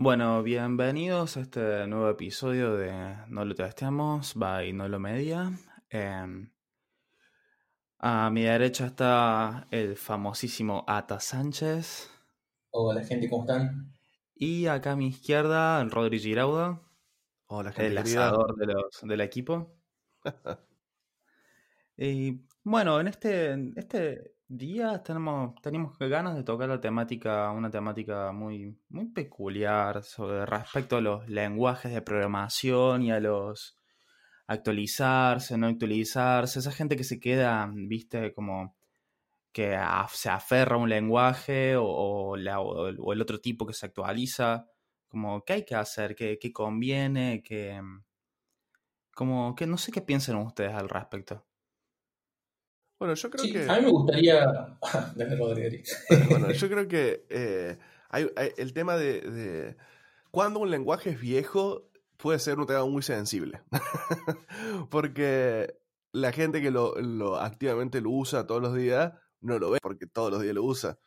Bueno, bienvenidos a este nuevo episodio de No lo testeamos, by No lo media. Em, a mi derecha está el famosísimo Ata Sánchez. Hola gente, ¿cómo están? Y acá a mi izquierda, el Rodri Girauda. Hola gente. El asador de los, del equipo. y bueno, en este, en este día tenemos, tenemos ganas de tocar la temática, una temática muy, muy peculiar sobre respecto a los lenguajes de programación y a los actualizarse, no actualizarse, esa gente que se queda, viste, como que se aferra a un lenguaje o, o el otro tipo que se actualiza, como qué hay que hacer, qué, qué conviene, qué, como que no sé qué piensan ustedes al respecto. Bueno, yo creo Sí, que. a mí me gustaría. Dale, Rodri. Bueno, yo creo que eh, hay, hay- el tema de, de cuando un lenguaje es viejo puede ser un tema muy sensible. porque la gente que lo, lo activamente lo usa todos los días no lo ve porque todos los días lo usa.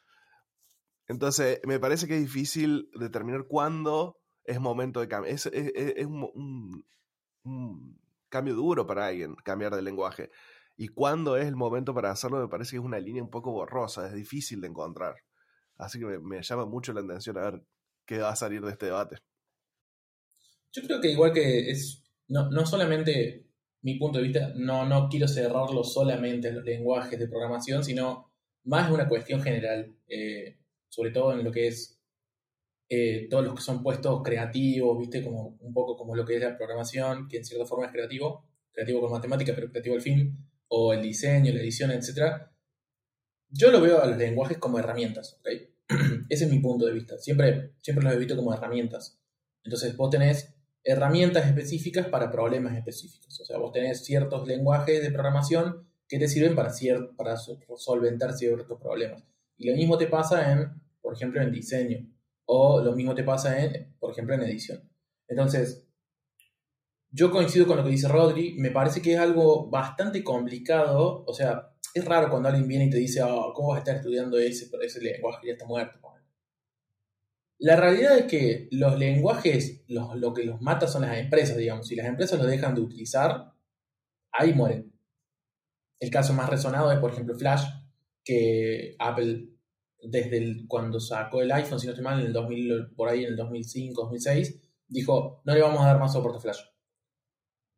Entonces, me parece que es difícil determinar cuándo es momento de cambiar. Es, es- es- es un, un- un cambio duro para alguien cambiar de lenguaje. Y cuándo es el momento para hacerlo, me parece que es una línea un poco borrosa, es difícil de encontrar. Así que me, llama mucho la atención a ver qué va a salir de este debate. Yo creo que igual que es. No, no solamente mi punto de vista, no, no quiero cerrarlo solamente a los lenguajes de programación, sino más una cuestión general. eh, sobre todo en lo que es. eh, todos los que son puestos creativos, ¿viste? Como un poco como lo que es la programación, que en cierta forma es creativo, creativo con matemática, pero creativo al fin, o el diseño, la edición, etc. Yo lo veo a los lenguajes como herramientas. Ese es mi punto de vista. Siempre, siempre los he visto como herramientas. Entonces vos tenés herramientas específicas para problemas específicos. O sea, vos tenés ciertos lenguajes de programación que te sirven para, para so- solventar ciertos problemas. Y lo mismo te pasa en, por ejemplo, en diseño. O lo mismo te pasa en, por ejemplo, en edición. Entonces, yo coincido con lo que dice Rodri. Me parece que es algo bastante complicado. O sea, es raro cuando alguien viene y te dice, "Ah, ¿cómo vas a estar estudiando ese, ese lenguaje? Ya está muerto. La realidad es que los lenguajes, lo que los mata son las empresas, digamos. Si las empresas los dejan de utilizar, ahí mueren. El caso más resonado es, por ejemplo, Flash, que Apple, desde cuando sacó el iPhone, si no estoy mal, en el 2000, por ahí en el 2005, 2006, dijo, no le vamos a dar más soporte a Flash.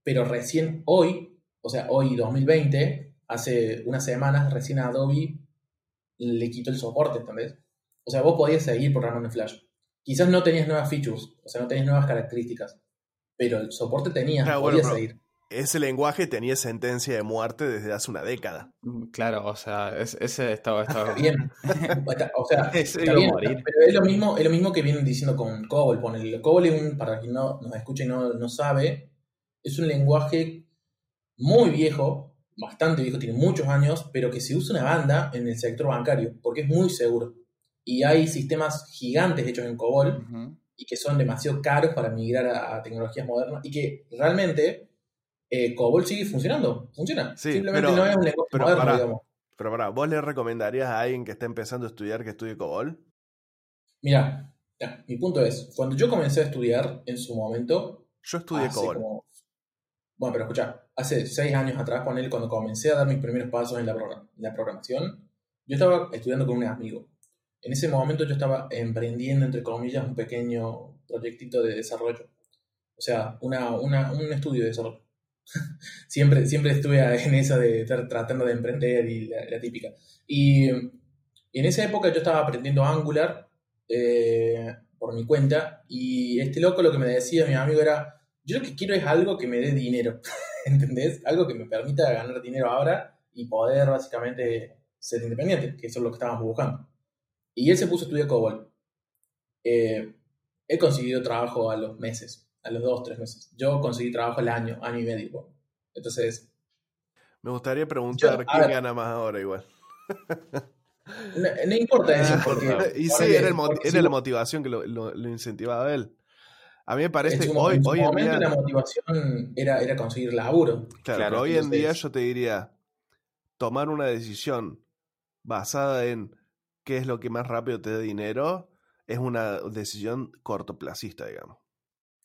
Pero recién hoy, o sea, hoy 2020, hace unas semanas, recién Adobe le quitó el soporte, ¿entendés? O sea, vos podías seguir programando en Flash. Quizás no tenías nuevas features, o sea, no tenías nuevas características, pero el soporte tenías, bueno, podías seguir. Ese lenguaje tenía sentencia de muerte desde hace una década. Mm, Claro, o sea, es- ese estaba, estaba Está bien. O sea, está iba a bien, morir. pero es lo mismo, es lo mismo que vienen diciendo con COBOL. Ponele. COBOL es un, para quien no nos escucha y no, no sabe, es un lenguaje muy viejo, bastante viejo, tiene muchos años, pero que se usa una banda en el sector bancario, porque es muy seguro. Y hay sistemas gigantes hechos en COBOL y que son demasiado caros para migrar a, a tecnologías modernas y que realmente eh, COBOL sigue funcionando, funciona. Sí, Simplemente pero- no es un lenguaje pero moderno, pará. digamos. Pero para, ¿vos le recomendarías a alguien que está empezando a estudiar que estudie COBOL? Mira, mi punto es, cuando yo comencé a estudiar en su momento, Yo estudié COBOL. como- bueno, pero escucha, hace seis años atrás con él, cuando comencé a dar mis primeros pasos en la, en la programación, yo estaba estudiando con un amigo. En ese momento yo estaba emprendiendo, entre comillas, un pequeño proyectito de desarrollo. O sea, una, una- un estudio de desarrollo. siempre, siempre estuve en esa de estar tratando de emprender y la, la típica. Y en esa época yo estaba aprendiendo Angular eh, por mi cuenta y este loco lo que me decía mi amigo era, yo lo que quiero es algo que me dé dinero, ¿entendés? Algo que me permita ganar dinero ahora y poder básicamente ser independiente, que eso es lo que estábamos buscando. Y él se puso a estudiar COBOL. Eh, he conseguido trabajo a los meses, a los dos, tres meses. Yo conseguí trabajo al año, año y medio. Entonces, Me gustaría preguntar Yo- quién ver. gana más ahora igual. no, no importa eso, porque... y sí, era, el era la motivación que lo, lo- lo incentivaba a él. A mí me parece en que su, hoy, en hoy en momento día, la motivación era, era conseguir laburo. claro, Claro, pero hoy en día yo te diría, tomar una decisión basada en qué es lo que más rápido te dé dinero es una decisión cortoplacista, digamos.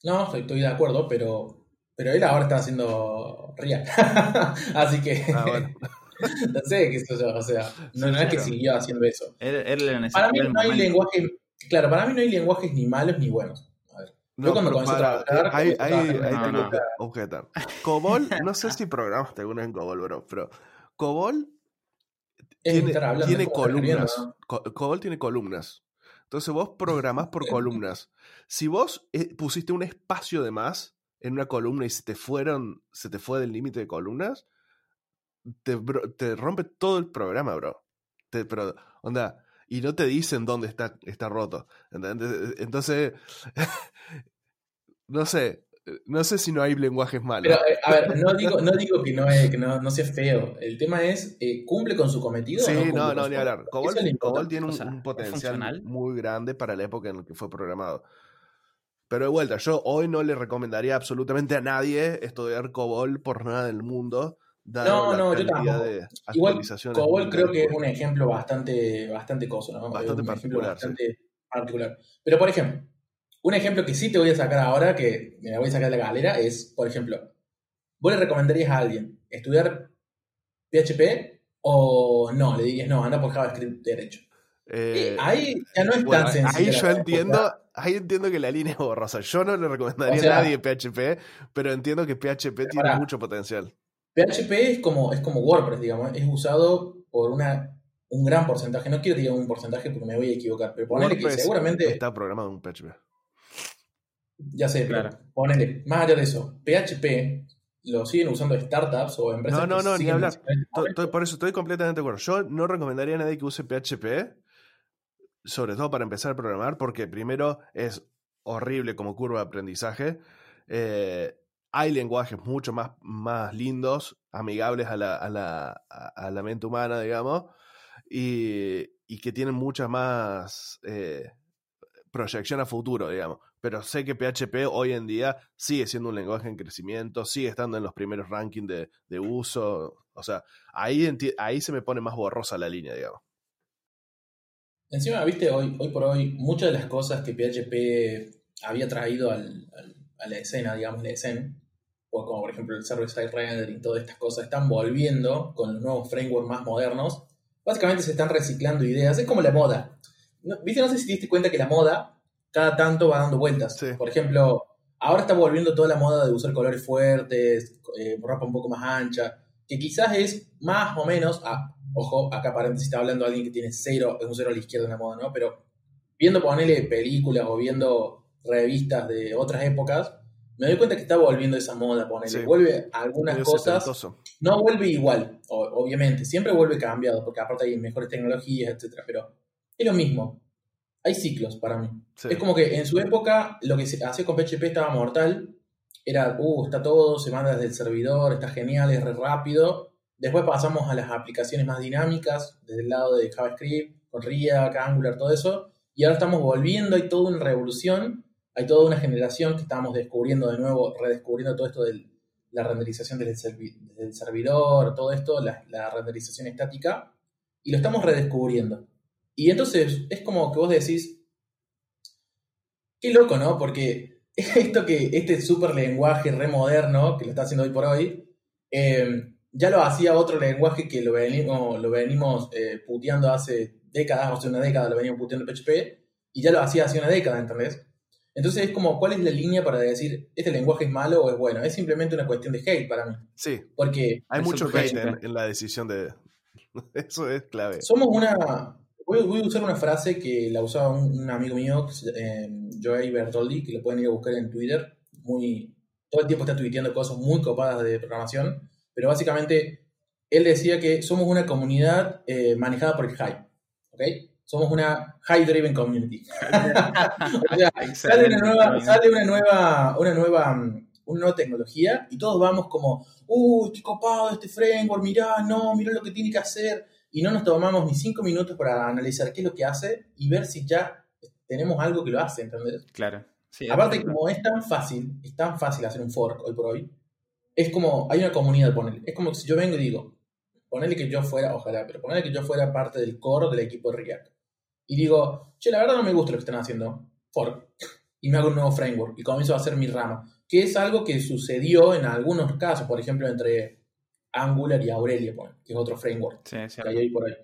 No, estoy, estoy de acuerdo, pero, pero él ahora está haciendo React. Así que. Ah, bueno. no sé qué es eso, o sea, no, Sí, no es que siguió haciendo eso. Él, él le Para mí no hay momento. lenguaje, claro, para mí no hay lenguajes ni malos ni buenos. No, cuando comencé a para, trabajar, ahí, tengo que objetar. Cobol, no sé si programaste alguna en Cobol, bro, pero Cobol tiene, tiene columnas. Cobol tiene columnas. Entonces vos programás por columnas. Si vos eh, pusiste un espacio de más en una columna y se te fueron, se te fue del límite de columnas, te, bro- te rompe todo el programa, bro. Te- pero, onda, y no te dicen dónde está, está roto. Entonces, no sé, no sé si no hay lenguajes malos. Pero, eh, a ver, no digo, no digo que, no, es, que no, no sea feo. El tema es, eh, ¿cumple con su cometido? Sí, no, no, su ni hablar. Cobol, tiene un, O sea, un ¿es potencial muy grande para la época en la que fue programado. Pero de vuelta, yo hoy no le recomendaría absolutamente a nadie estudiar Cobol por nada del mundo. No, no, yo tampoco. de Igual, Cobol creo que es un ejemplo bastante, bastante coso, ¿no? Bastante un particular, bastante particular. Pero, por ejemplo, un ejemplo que sí te voy a sacar ahora, que me la voy a sacar de la galera, es, por ejemplo, ¿vos le recomendarías a alguien estudiar PHP o no? Le dirías, no, anda por JavaScript derecho. Eh, ahí ya no es bueno, tan sencillo. ahí yo entiendo, ahí entiendo que la línea es borrosa. Yo no le recomendaría O sea- a nadie PHP, pero entiendo que PHP tiene mucho potencial. PHP es como, es como WordPress, digamos, es usado por una, un gran porcentaje. No quiero decir un porcentaje porque me voy a equivocar, pero ponele que seguramente, está programado en PHP. ya sé, pero Claro. ponele, más allá de eso, PHP lo siguen usando startups o empresas No, no, que no, ni hablar. por eso estoy completamente de acuerdo. Yo no recomendaría a nadie que use PHP, sobre todo para empezar a programar, porque primero es horrible como curva de aprendizaje. Eh, hay lenguajes mucho más, más lindos, amigables a la, a la, a- la mente humana, digamos, y, y que tienen mucha más eh, proyección a futuro, digamos. Pero sé que PHP hoy en día sigue siendo un lenguaje en crecimiento, sigue estando en los primeros rankings de, de uso. O sea, ahí, ahí se me pone más borrosa la línea, digamos. Encima, viste, hoy, hoy por hoy, muchas de las cosas que PHP había traído al- a la escena, digamos, la escena, o como por ejemplo el server-side rendering todas estas cosas, están volviendo con los nuevos frameworks más modernos. Básicamente se están reciclando ideas. Es como la moda. No- ¿Viste? No sé si te diste cuenta que la moda cada tanto va dando vueltas. Sí. Por ejemplo, ahora está volviendo toda la moda de usar colores fuertes, eh, ropa un poco más ancha, que quizás es más o menos, ah, ojo, acá paréntesis está hablando alguien que tiene cero, es un cero a la izquierda en la moda, ¿no? Pero viendo ponerle películas o viendo revistas de otras épocas, me doy cuenta que está volviendo esa moda, ponerle. Sí. Vuelve algunas cosas, setentoso. no vuelve igual, obviamente, siempre vuelve cambiado, porque aparte hay mejores tecnologías, etcétera, pero es lo mismo. Hay ciclos para mí. Sí. Es como que en su época lo que se hacía con PHP estaba mortal. Era, uh, está todo, se manda desde el servidor, está genial, es re rápido. Después pasamos a las aplicaciones más dinámicas, desde el lado de JavaScript, con React, Angular, todo eso. Y ahora estamos volviendo, hay toda una revolución, hay toda una generación que estamos descubriendo de nuevo, redescubriendo todo esto de la renderización del, servi- servidor, todo esto, la, renderización estática, y lo estamos redescubriendo. Y entonces es como que vos decís, qué loco, ¿no? Porque esto que, este super lenguaje re moderno, que lo está haciendo hoy por hoy, eh, ya lo hacía otro lenguaje que lo venimos, lo venimos eh, puteando hace décadas, o hace una década lo veníamos puteando PHP, y ya lo hacía hace una década, ¿entendés? Entonces es como, ¿cuál es la línea para decir, este lenguaje es malo o es bueno? Es simplemente una cuestión de hate para mí. Sí, Porque hay mucho hate en, en la decisión de... Eso es clave. Somos una. Voy, voy a usar una frase que la usaba un, un amigo mío, eh, Joey Bertoldi, que lo pueden ir a buscar en Twitter. Muy, todo el tiempo está tuiteando cosas muy copadas de programación. Pero básicamente, él decía que somos una comunidad eh, manejada por el hype. ¿Ok? Somos una high-driven community. O sea, sale una nueva, sale una nueva, una nueva, mm, una nueva tecnología y todos vamos como, uy, qué copado este framework, mirá, no, mirá lo que tiene que hacer. Y no nos tomamos ni cinco minutos para analizar qué es lo que hace y ver si ya tenemos algo que lo hace, ¿entendés? Claro. Sí, Aparte, como es tan fácil, es tan fácil hacer un fork hoy por hoy, es como, hay una comunidad, ponele. Es como si yo vengo y digo, ponele que yo fuera, ojalá, pero ponele que yo fuera parte del core del equipo de React. Y digo, che, la verdad no me gusta lo que están haciendo, fork, y me hago un nuevo framework y comienzo a hacer mi rama, que es algo que sucedió en algunos casos, por ejemplo, entre Angular y Aurelia, que es otro framework Sí, sí. que hay ahí por ahí.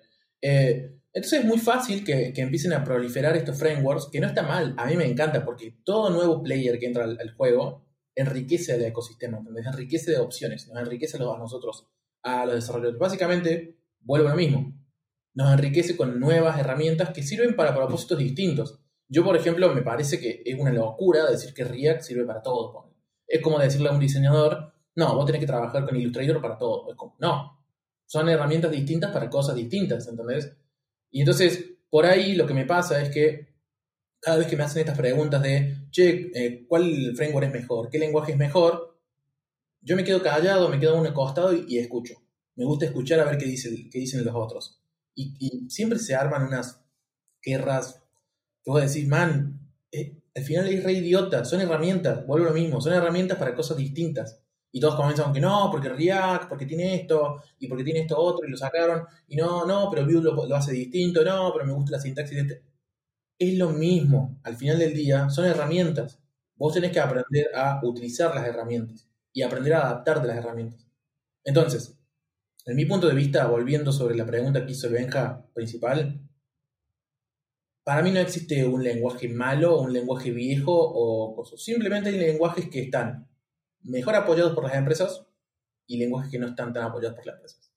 Eh, entonces es muy fácil que, que empiecen a proliferar estos frameworks, que no está mal, a mí me encanta, porque todo nuevo player que entra al, al juego enriquece el ecosistema, ¿entendés? enriquece de opciones, nos enriquece a los- a nosotros, a los desarrolladores. Básicamente, vuelvo a lo mismo, nos enriquece con nuevas herramientas que sirven para propósitos distintos. Yo, por ejemplo, me parece que es una locura decir que React sirve para todo. Es como decirle a un diseñador, no, vos tenés que trabajar con Illustrator para todo. No, son herramientas distintas para cosas distintas, ¿entendés? Y entonces, por ahí lo que me pasa es que cada vez que me hacen estas preguntas de, che, eh, ¿cuál framework es mejor? ¿Qué lenguaje es mejor? Yo me quedo callado, me quedo a un costado y, escucho. Me gusta escuchar a ver qué, qué dicen los otros. Y, siempre se arman unas guerras que vos decís, man, eh, al final es re idiota, son herramientas, vuelvo a lo mismo, son herramientas para cosas distintas. Y todos comienzan con que no, porque React, porque tiene esto, y porque tiene esto otro, y lo sacaron, y no, no, pero Vue lo, lo hace distinto, no, pero me gusta la sintaxis de este. Es lo mismo, al final del día, son herramientas. Vos tenés que aprender a utilizar las herramientas y aprender a adaptarte a las herramientas. Entonces, en mi punto de vista, volviendo sobre la pregunta que hizo el Benja principal, para mí no existe un lenguaje malo, un lenguaje viejo o cosas. Simplemente hay lenguajes que están mejor apoyados por las empresas y lenguajes que no están tan apoyados por las empresas.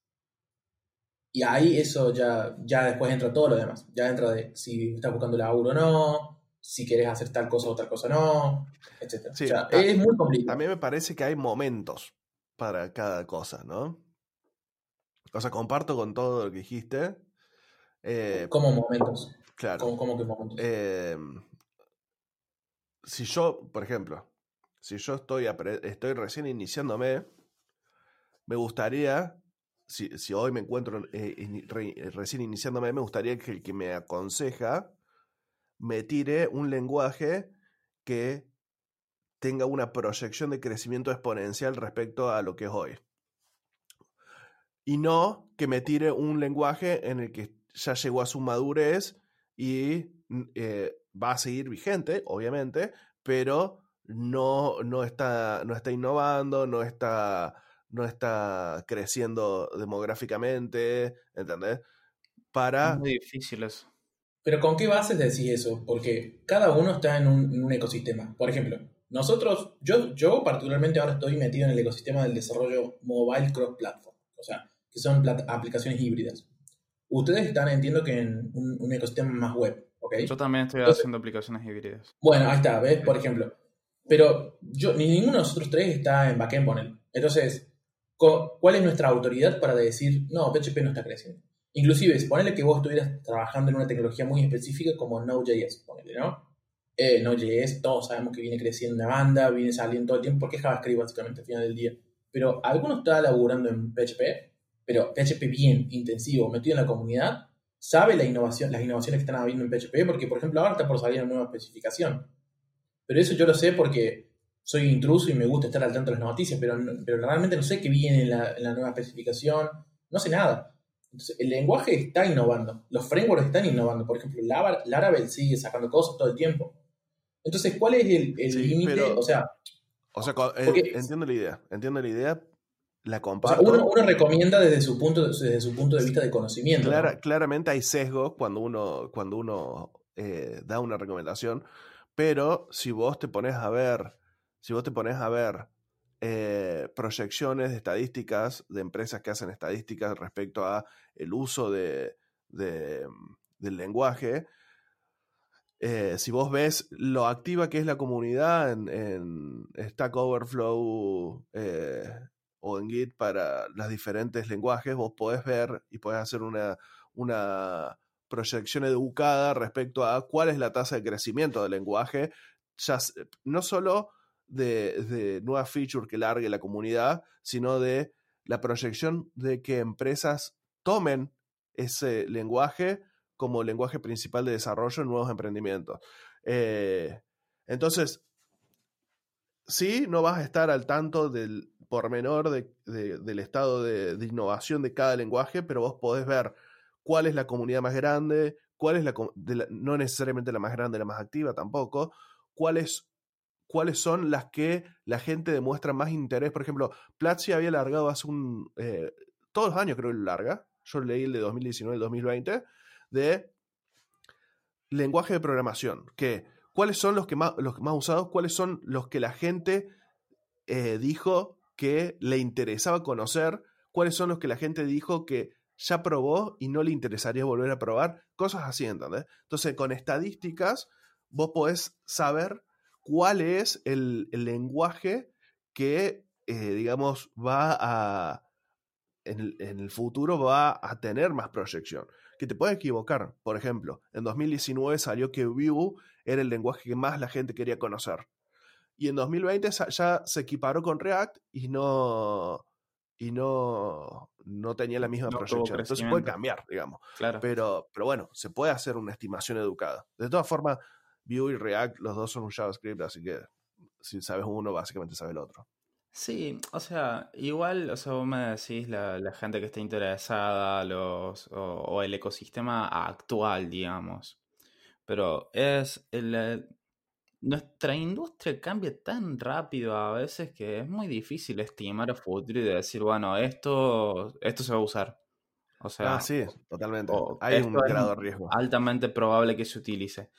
Y ahí eso ya, ya después entra todo lo demás. Ya entra de si estás buscando laburo o no, si querés hacer tal cosa o tal cosa no, etc. Sí, o sea, es muy complicado. También me parece que hay momentos para cada cosa, ¿no? O sea, comparto con todo lo que dijiste. Eh, Como momentos. claro. Como, como que momentos. Eh, si yo, por ejemplo, si yo estoy, estoy recién iniciándome, me gustaría, si, si hoy me encuentro eh, re- eh, recién iniciándome, me gustaría que el que me aconseja me tire un lenguaje que tenga una proyección de crecimiento exponencial respecto a lo que es hoy. Y no que me tire un lenguaje en el que ya llegó a su madurez y mm, eh, va a seguir vigente, obviamente, pero no, no, está, no está innovando, no está, no está creciendo demográficamente, ¿entendés? Para... Es muy difícil eso. Pero ¿con qué bases decís eso? Porque cada uno está en un, en un ecosistema. Por ejemplo, nosotros, yo, yo particularmente ahora estoy metido en el ecosistema del desarrollo mobile cross-platform, o sea, que son aplicaciones híbridas. Ustedes están, entiendo que en un, un ecosistema más web, ¿ok? Yo también estoy Entonces- haciendo aplicaciones híbridas. Bueno, ahí está, ¿ves? Por ejemplo. Pero yo, ni ninguno de nosotros tres está en backend, ponele. Entonces, ¿cuál es nuestra autoridad para decir, no, PHP no está creciendo? Inclusive, ponele que vos estuvieras trabajando en una tecnología muy específica como Node.js, ponele, ¿no? Eh, Node.js, todos sabemos que viene creciendo una banda, viene saliendo todo el tiempo, porque es JavaScript básicamente al final del día. Pero alguno está laburando en PHP, pero PHP bien, intensivo, metido en la comunidad, sabe la innovación, las innovaciones que están habiendo en PHP, porque por ejemplo ahora está por salir una nueva especificación. Pero eso yo lo sé porque soy intruso y me gusta estar al tanto de las noticias, pero, pero realmente no sé qué viene en la, en la nueva especificación, no sé nada. Entonces, el lenguaje está innovando, los frameworks están innovando, por ejemplo, Laravel sigue sacando cosas todo el tiempo. Entonces, ¿cuál es el Sí, límite? O sea, O sea, co- eh, Porque- entiendo la idea, entiendo la idea, la o sea, comparto. uno, uno recomienda desde su, punto, desde su punto de vista de conocimiento. ¿no? Clara- claramente hay sesgos cuando uno, cuando uno eh, da una recomendación, pero si vos te pones a ver, si vos te pones a ver eh, proyecciones de estadísticas de empresas que hacen estadísticas respecto a el uso de, de, del lenguaje, eh, si vos ves lo activa que es la comunidad en, en Stack Overflow eh, o en Git para los diferentes lenguajes, vos podés ver y podés hacer una, una proyección educada respecto a cuál es la tasa de crecimiento del lenguaje, ya, s- no solo de, de nuevas features que largue la comunidad, sino de la proyección de que empresas tomen ese lenguaje como lenguaje principal de desarrollo en nuevos emprendimientos. Eh, entonces, sí, no vas a estar al tanto del pormenor de- de- del estado de, innovación de cada lenguaje, pero vos podés ver cuál es la comunidad más grande, cuál es la, no necesariamente la más grande, la más activa tampoco, cuáles, cuáles son las que la gente demuestra más interés. Por ejemplo, Platzi había largado hace un, eh, todos los años creo que lo larga, yo leí el de 2019 y 2020, de lenguaje de programación, que cuáles son los que más, los más usados, cuáles son los que la gente eh, dijo que le interesaba conocer, cuáles son los que la gente dijo que ya probó y no le interesaría volver a probar, cosas así, ¿entendés? Entonces, con estadísticas, vos podés saber cuál es el, lenguaje que, eh, digamos, va a, en, el futuro va a tener más proyección. Que te puede equivocar. Por ejemplo, en 2019 salió que Vue era el lenguaje que más la gente quería conocer. Y en 2020 ya se equiparó con React y no, y no, no tenía la misma proyección. Entonces puede cambiar, digamos. Claro. Pero, pero bueno, se puede hacer una estimación educada. De todas formas, Vue y React, los dos son un JavaScript, así que si sabes uno, básicamente sabes el otro. Sí, o sea, igual, o sea, vos me decís la, gente que está interesada los, o, el ecosistema actual, digamos. Pero es el, nuestra industria cambia tan rápido a veces que es muy difícil estimar el futuro y decir, bueno, esto, esto se va a usar. O sea, ah, sí, totalmente. Hay un grado de riesgo. Altamente probable que se utilice.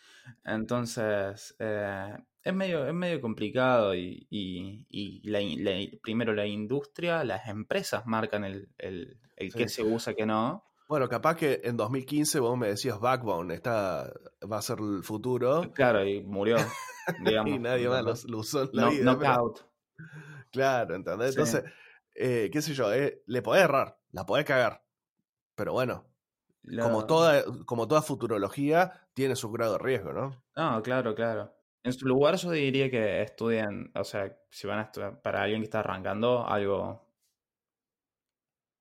Entonces, eh, es, medio, es medio complicado y, y, primero la industria, las empresas marcan el, el, el que se usa, que no. Bueno, capaz que en 2015 vos me decías Backbone, esta va a ser el futuro. Claro, y murió, digamos. y nadie más lo, usó en la vida. Knockout. Claro, ¿entendés? Entonces, eh, qué sé yo, eh, le podés errar, la podés cagar. Pero bueno, como, toda, como toda futurología, tiene su grado de riesgo, ¿no? No, claro, claro. En su lugar yo diría que estudien, o sea, si van a estudiar, para alguien que está arrancando, algo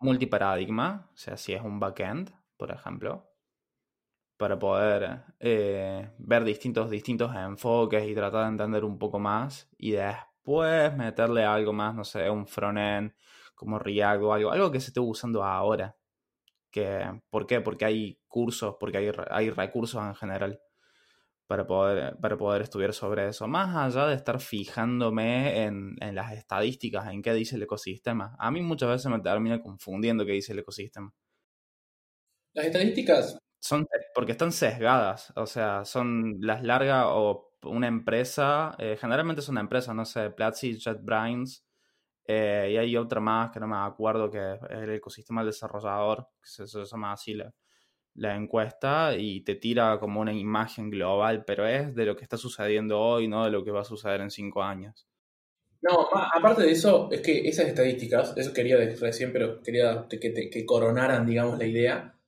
multiparadigma, o sea, si es un backend, por ejemplo, para poder eh, ver distintos, distintos enfoques y tratar de entender un poco más y después meterle algo más, no sé, un frontend como React o algo, algo que se esté usando ahora. Que, ¿Por qué? Porque hay cursos, porque hay, hay recursos en general para poder, para poder estudiar sobre eso. Más allá de estar fijándome en, las estadísticas, en qué dice el ecosistema. A mí muchas veces me termina confundiendo qué dice el ecosistema. Las estadísticas... Son porque están sesgadas, o sea, son las largas o una empresa, eh, generalmente son empresas, no sé, Platzi, JetBrains, eh, y hay otra más que no me acuerdo que es el ecosistema del desarrollador, que se, se llama así la, la encuesta y te tira como una imagen global, pero es de lo que está sucediendo hoy, no de lo que va a suceder en cinco años. No, aparte de eso, es que esas estadísticas, eso quería decir recién, pero quería que, coronaran, digamos, la idea.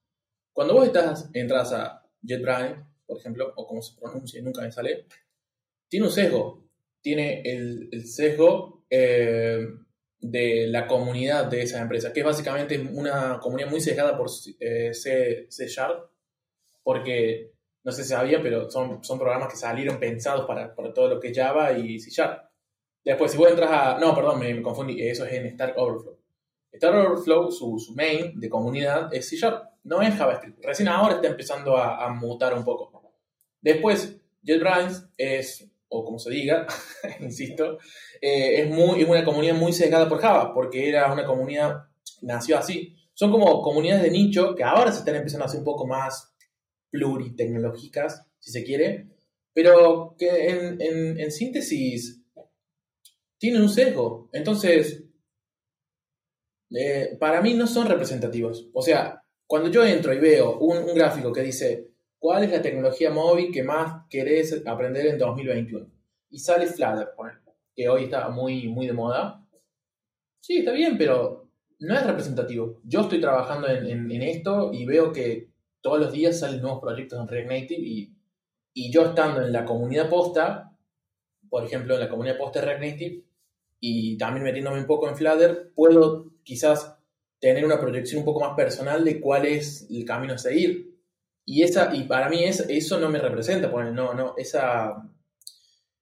Cuando vos estás, entras a JetBrains, por ejemplo, o como se pronuncia, nunca me sale, tiene un sesgo. Tiene el, el sesgo eh, de la comunidad de esa empresa, que es básicamente una comunidad muy sesgada por eh, C, Sharp, porque no sé si sabía, pero son, son programas que salieron pensados para, todo lo que es Java y C Sharp. Después, si vos entras a. No, perdón, me, confundí, eso es en Stack Overflow. Stack Overflow, su, su, main de comunidad es C Sharp, no es JavaScript. Recién ahora está empezando a, a mutar un poco. Después, JetBrains es o como se diga, insisto, eh, es, muy, es una comunidad muy sesgada por Java, porque era una comunidad, nació así. Son como comunidades de nicho que ahora se están empezando a hacer un poco más pluritecnológicas, si se quiere, pero que en, síntesis tienen un sesgo. Entonces, eh, para mí no son representativos. O sea, cuando yo entro y veo un gráfico que dice ¿Cuál es la tecnología móvil que más querés aprender en 2021? Y sale Flutter, que hoy está muy, muy de moda. Sí, está bien, pero no es representativo. Yo estoy trabajando en, esto y veo que todos los días salen nuevos proyectos en React Native y, y yo estando en la comunidad posta, por ejemplo, en la comunidad posta de React Native, y también metiéndome un poco en Flutter, puedo quizás tener una proyección un poco más personal de cuál es el camino a seguir. Y, esa, y para mí es, eso no me representa, porque no, no, esa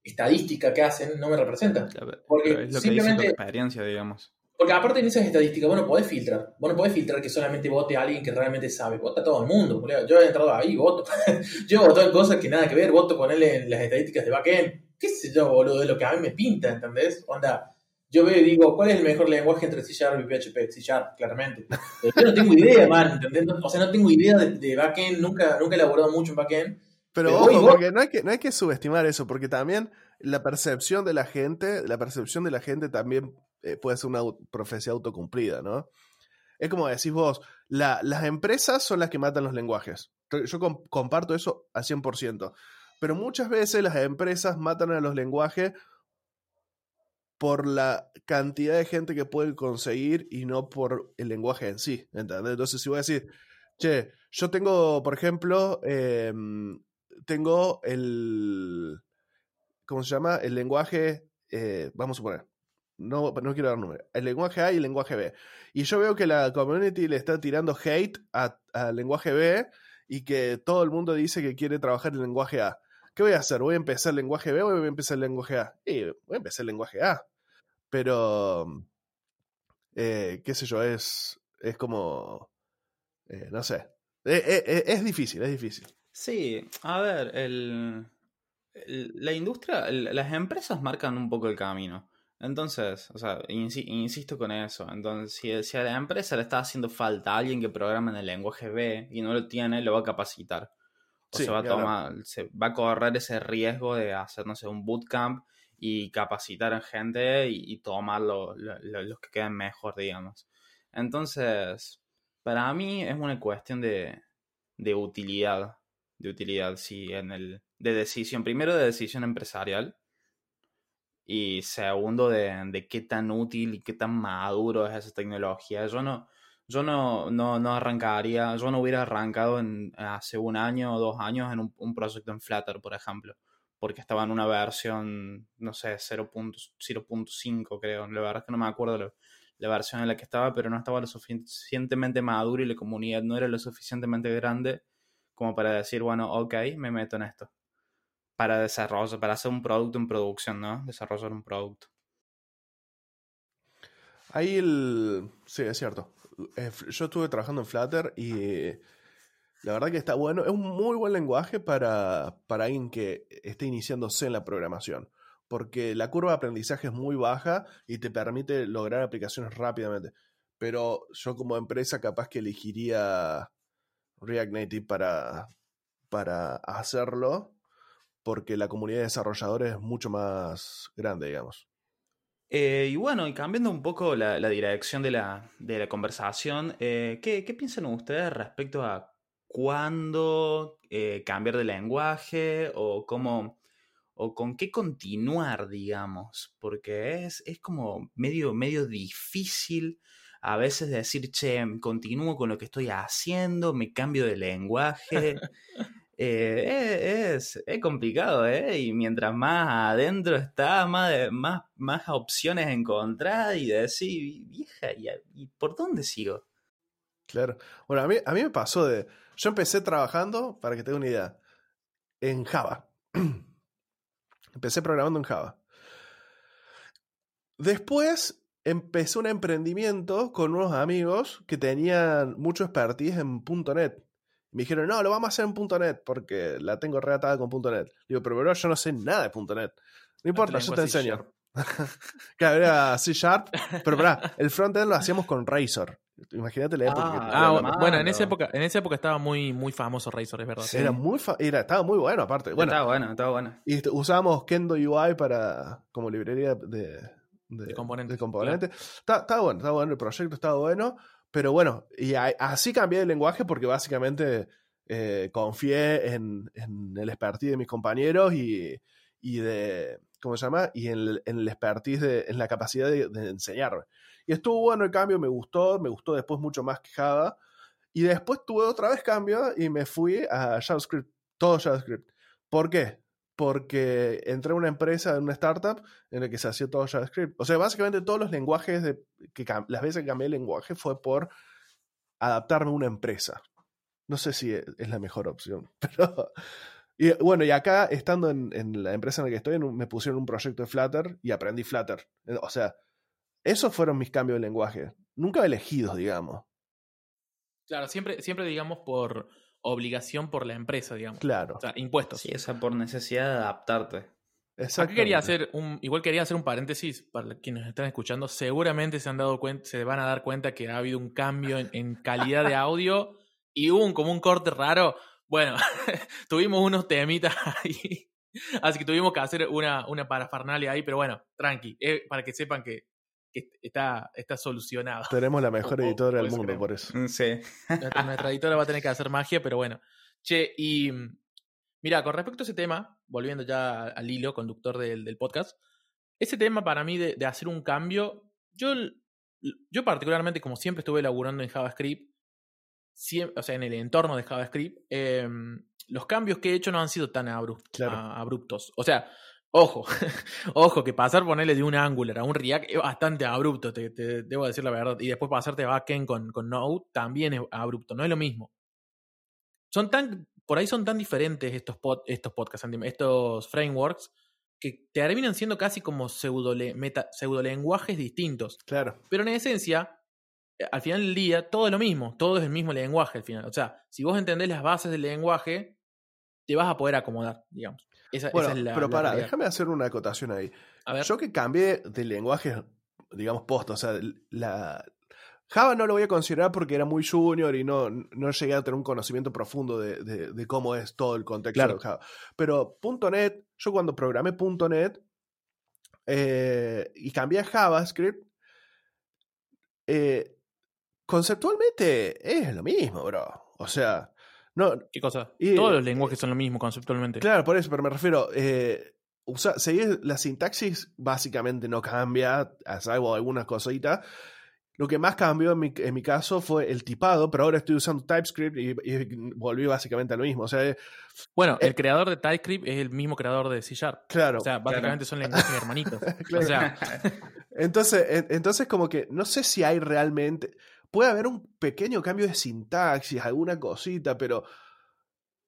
estadística que hacen no me representa. porque es lo simplemente, que dice experiencia, digamos. Porque aparte en esas estadísticas, bueno, podés filtrar. Bueno, podés filtrar que solamente vote a alguien que realmente sabe. Vota todo el mundo, boludo. Yo he entrado ahí, voto. yo voto en cosas que nada que ver, voto ponerle en las estadísticas de backend. ¿Qué sé yo, boludo? De lo que a mí me pinta, ¿entendés? Onda, yo veo y digo, ¿cuál es el mejor lenguaje entre C Sharp y PHP? C Sharp, claramente. Pero yo no tengo idea, man, ¿entendés? O sea, no tengo idea de, backend, nunca, nunca he elaborado mucho en backend. Pero, ojo, porque no hay, que, no hay que subestimar eso, porque también la percepción de la gente, la percepción de la gente también eh, puede ser una profecía autocumplida, ¿no? Es como decís vos, las empresas son las que matan los lenguajes. Yo comparto eso al 100%. Pero muchas veces las empresas matan a los lenguajes por la cantidad de gente que pueden conseguir y no por el lenguaje en sí. ¿entendés? Entonces, si voy a decir, che, yo tengo, por ejemplo, em, tengo el. ¿Cómo se llama? El lenguaje. Eh, vamos a poner. No, no quiero dar número. El lenguaje A y el lenguaje B. Y yo veo que la community le está tirando hate al lenguaje B y que todo el mundo dice que quiere trabajar el lenguaje A. ¿Qué voy a hacer? ¿Voy a empezar el lenguaje B o voy a empezar el lenguaje A? Y voy a empezar el lenguaje A. Pero, eh, qué sé yo, es, es como, eh, no sé, eh, es difícil, es difícil. Sí, a ver, el, la industria, las empresas marcan un poco el camino. Entonces, o sea, insisto con eso. Entonces, si, si, a la empresa le está haciendo falta alguien que programa en el lenguaje B y no lo tiene, lo va a capacitar. O se va a tomar, se va a correr ese riesgo de hacer, no sé, un bootcamp y capacitar a gente y, tomar los que queden mejor, digamos. Entonces, para mí es una cuestión de, de utilidad. De utilidad, sí, en el. de decisión. Primero de decisión empresarial. Y segundo de, de qué tan útil y qué tan maduro es esa tecnología. Yo no yo no, no, no, arrancaría, yo no hubiera arrancado en, hace un año o dos años en un, proyecto en Flutter, por ejemplo, porque estaba en una versión, no sé, 0.5 creo, la verdad es que no me acuerdo la, la, versión en la que estaba, pero no estaba lo suficientemente maduro y la comunidad no era lo suficientemente grande como para decir, bueno, ok, me meto en esto. Para desarrollar, para hacer un producto en producción, ¿no? Desarrollar un producto. Ahí el... Sí, es cierto. Eh, yo estuve trabajando en Flutter y la verdad que está bueno. Es un muy buen lenguaje para, para alguien que esté iniciándose en la programación. Porque la curva de aprendizaje es muy baja y te permite lograr aplicaciones rápidamente. Pero yo como empresa capaz que elegiría React Native para, para hacerlo. Porque la comunidad de desarrolladores es mucho más grande, digamos. Eh, y bueno, y cambiando un poco la, dirección de la, conversación, eh, ¿qué, piensan ustedes respecto a cuándo eh, cambiar de lenguaje o cómo o con qué continuar, digamos? Porque es, es como medio, medio difícil a veces decir, che, continúo con lo que estoy haciendo, me cambio de lenguaje. Eh, es, es, complicado, ¿eh? Y mientras más adentro estás, más, más, más opciones encontrar y decir, vieja, ¿y, por dónde sigo? Claro. Bueno, a mí, a mí me pasó de. Yo empecé trabajando, para que tenga una idea, en Java. empecé programando en Java. Después empecé un emprendimiento con unos amigos que tenían mucho expertise en .NET. Me dijeron, no, lo vamos a hacer en .NET porque la tengo reatada con .NET. Digo, pero bro, yo no sé nada de .NET. No importa, yo te enseño. claro, era C Sharp, pero pará, el frontend lo hacíamos con Razor. Imagínate la época. Ah, ah bueno, en esa época, en esa época estaba muy, muy famoso Razor, es verdad. Era muy era, estaba muy bueno, aparte. Bueno, estaba bueno, estaba bueno. Y usábamos Kendo UI para, como librería de, de, componentes. De componentes. Estaba, bueno, estaba bueno, el proyecto estaba bueno. Pero bueno, y así cambié de lenguaje porque básicamente eh, confié en, el expertise de mis compañeros y, de, ¿cómo se llama? Y en, el expertise, de, en la capacidad de, enseñarme. Y estuvo bueno el cambio, me gustó, me gustó después mucho más que Java. Y después tuve otra vez cambio y me fui a JavaScript, todo JavaScript. ¿Por qué? Porque entré a una empresa, en una startup, en la que se hacía todo JavaScript. O sea, básicamente todos los lenguajes, que las veces que cambié el lenguaje fue por adaptarme a una empresa. No sé si e, es la mejor opción. Y bueno, y acá, estando en, la empresa en la que estoy, me pusieron un proyecto de Flutter y aprendí Flutter. O sea, Esos fueron mis cambios de lenguaje. Nunca elegidos, digamos. Claro, siempre, siempre digamos por obligación por la empresa, digamos. Claro. O sea, impuestos. Sí, esa por necesidad de adaptarte. Aquí quería hacer un, igual quería hacer un paréntesis para quienes están escuchando. Seguramente se han dado cuenta, se van a dar cuenta que ha habido un cambio en, en calidad de audio y hubo un, como un corte raro. Bueno, tuvimos unos temitas ahí. Así que tuvimos que hacer una, una parafernalia ahí, pero bueno, tranqui, eh, para que sepan que, que está, está solucionado. Tenemos la mejor editora del mundo, por eso. Mm, Sí. Nuestra, nuestra editora va a tener que hacer magia, pero bueno. Che, y mira, con respecto a ese tema, volviendo ya al hilo conductor del, del podcast, ese tema para mí de, de hacer un cambio, yo, yo particularmente, como siempre estuve laburando en JavaScript, siem- o sea, en el entorno de JavaScript, em, los cambios que he hecho no han sido tan abru- Claro. a- abruptos. O sea, ojo, ojo, que pasar ponerle de un Angular a un React es bastante abrupto, te, te- debo decir la verdad. Y después pasarte backend con, con Node también es abrupto, no es lo mismo. Son tan, por ahí son tan diferentes estos, pod- estos podcasts, estos frameworks, que terminan siendo casi como pseudole, meta, pseudolenguajes distintos. Claro. Pero en esencia, eh, al final del día, todo es lo mismo, todo es el mismo lenguaje al final. O sea, si vos entendés las bases del lenguaje, te vas a poder acomodar, digamos. Esa, Bueno, esa es la, pero realidad. déjame hacer una acotación ahí. A ver, Yo que cambié de lenguaje, digamos, post, o sea, la Java no lo voy a considerar porque era muy junior y no, no llegué a tener un conocimiento profundo de, de- de cómo es todo el contexto Claro. de Java. Pero .NET, yo cuando programé .NET eh, y cambié a JavaScript, eh, conceptualmente es lo mismo, bro. O sea, no, ¿qué cosa? y- Todos los lenguajes son lo mismo conceptualmente. Claro, por eso, pero me refiero, eh, usa- seguir la sintaxis básicamente no cambia, salvo algunas cositas. Lo que más cambió en mi, en mi caso fue el tipado, pero ahora estoy usando TypeScript y, y volví básicamente a lo mismo. O sea, eh, Bueno, Eh, el creador de TypeScript es el mismo creador de C Sharp. claro. O sea, básicamente son lenguajes hermanitos. Claro. O sea, Entonces, en- entonces, como que no sé si hay realmente. Puede haber un pequeño cambio de sintaxis, alguna cosita, pero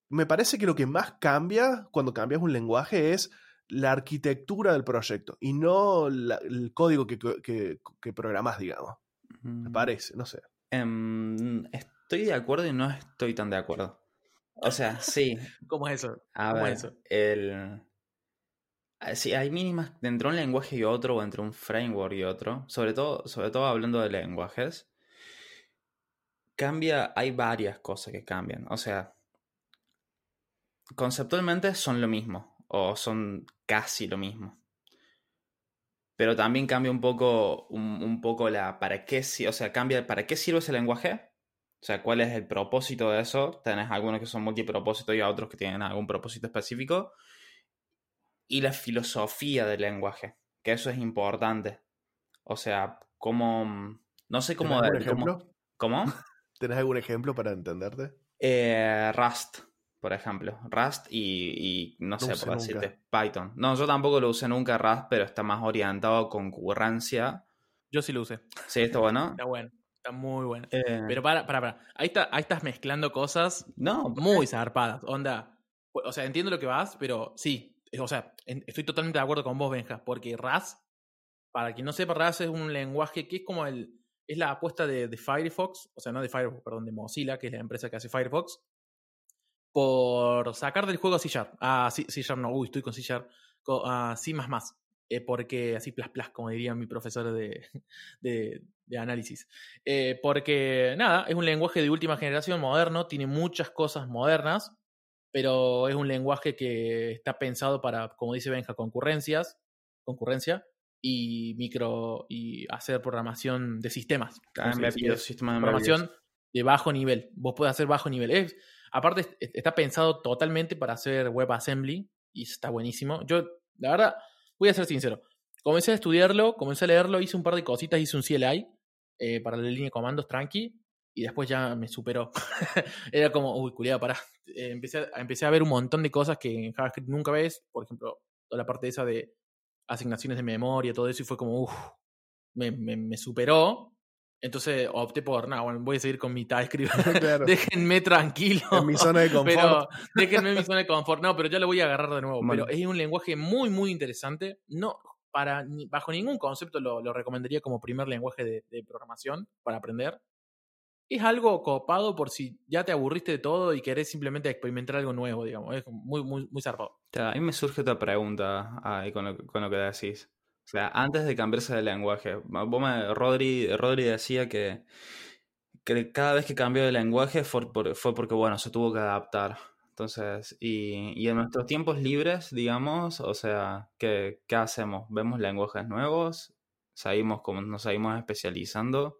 me parece que lo que más cambia cuando cambias un lenguaje es la arquitectura del proyecto y no la- el código que, que, que programas, digamos. Me Mm, parece, no sé. em, estoy de acuerdo y no estoy tan de acuerdo. O sea, sí. ¿cómo es eso? A ¿Cómo ver, es eso? el... ah, Sí, hay mínimas entre un lenguaje y otro o entre un framework y otro. Sobre todo, sobre todo hablando de lenguajes. Cambia, hay varias cosas que cambian. O sea, conceptualmente son lo mismo. O son casi lo mismo. Pero también cambia un poco, un, un poco la para qué, o sea, cambia para qué sirve ese lenguaje. O sea, cuál es el propósito de eso. Tenés algunos que son multipropósito y otros que tienen algún propósito específico. Y la filosofía del lenguaje, que eso es importante. O sea, cómo... No sé cómo... ¿Cómo? ¿Tenés algún ejemplo para entenderte? Eh, Rust, por ejemplo. Rust y, y no sé, por nunca. decirte, Python. No, yo tampoco lo usé nunca Rust, pero está más orientado a concurrencia. Yo sí lo usé. Sí, está bueno. Está bueno. Está muy bueno. Eh, Pero para, para, para. Ahí, está, ahí estás mezclando cosas no, muy zarpadas. Onda. O sea, entiendo lo que vas, pero sí. O sea, en- estoy totalmente de acuerdo con vos, Benja. Porque RAS, para quien no sepa, RAS es un lenguaje que es como el. Es la apuesta de, Firefox, o sea, no de Firefox, perdón, de Mozilla, que es la empresa que hace Firefox, por sacar del juego a C. Ah, C, C no, uy, estoy con C. Con, ah, C eh, porque así plas plas, como diría mi profesor de, de, de análisis. Eh, porque, nada, es un lenguaje de última generación moderno, tiene muchas cosas modernas, pero es un lenguaje que está pensado para, como dice Benja, concurrencias, concurrencia y micro y hacer programación de sistemas. Ah, sistema de programación de bajo nivel. Vos podés hacer bajo nivel. Es, aparte, es- está pensado totalmente para hacer WebAssembly y está buenísimo. Yo, la verdad, voy a ser sincero. Comencé a estudiarlo, comencé a leerlo, hice un par de cositas, hice un CLI eh, para la línea de comandos tranqui y después ya me superó. Era como, uy, culiado, pará. Eh, empecé, a, empecé a ver un montón de cosas que en JavaScript nunca ves. Por ejemplo, toda la parte esa de asignaciones de memoria, todo eso, y fue como, uff, me, me, me superó. Entonces opté por, no, bueno, voy a seguir con mi TypeScript. Claro. Déjenme tranquilo. En mi zona de confort. Pero déjenme en mi zona de confort. No, pero ya lo voy a agarrar de nuevo. Bueno. Pero es un lenguaje muy, muy interesante. No, para, bajo ningún concepto lo, lo recomendaría como primer lenguaje de, de programación para aprender. Es algo copado por si ya te aburriste de todo y querés simplemente experimentar algo nuevo, digamos. Es muy, muy, muy zarpado. A mí me surge otra pregunta ahí con lo, con lo que decís. O sea, antes de cambiarse de lenguaje, vos me- Rodri, decía que, que cada vez que cambió de lenguaje fue, fue porque, bueno, se tuvo que adaptar. Entonces, y, y en nuestros tiempos libres, digamos, o sea, ¿qué, qué hacemos? ¿Vemos lenguajes nuevos? ¿Seguimos como nos seguimos especializando?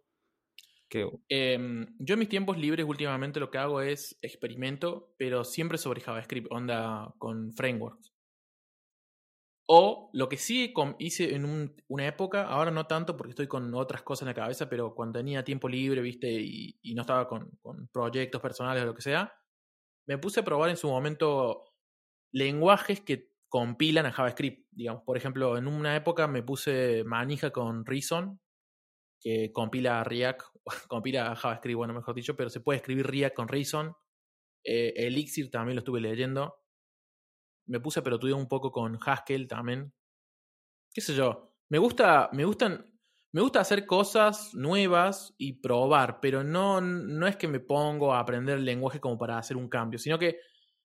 ¿Qué, Em, yo en mis tiempos libres últimamente lo que hago es experimento, pero siempre sobre JavaScript, onda con frameworks. O lo que sí hice en un- una época, ahora no tanto porque estoy con otras cosas en la cabeza, pero cuando tenía tiempo libre, viste, y, y no estaba con, con proyectos personales o lo que sea, me puse a probar en su momento lenguajes que compilan a JavaScript. Digamos, por ejemplo, en una época me puse manija con Reason, que compila React, compila JavaScript, bueno, mejor dicho, pero se puede escribir React con Reason. Eh, Elixir también lo estuve leyendo. Me puse a pelotudear un poco con Haskell también. Qué sé yo. Me gusta, me gustan, me gusta hacer cosas nuevas y probar, pero no, no es que me pongo a aprender el lenguaje como para hacer un cambio, sino que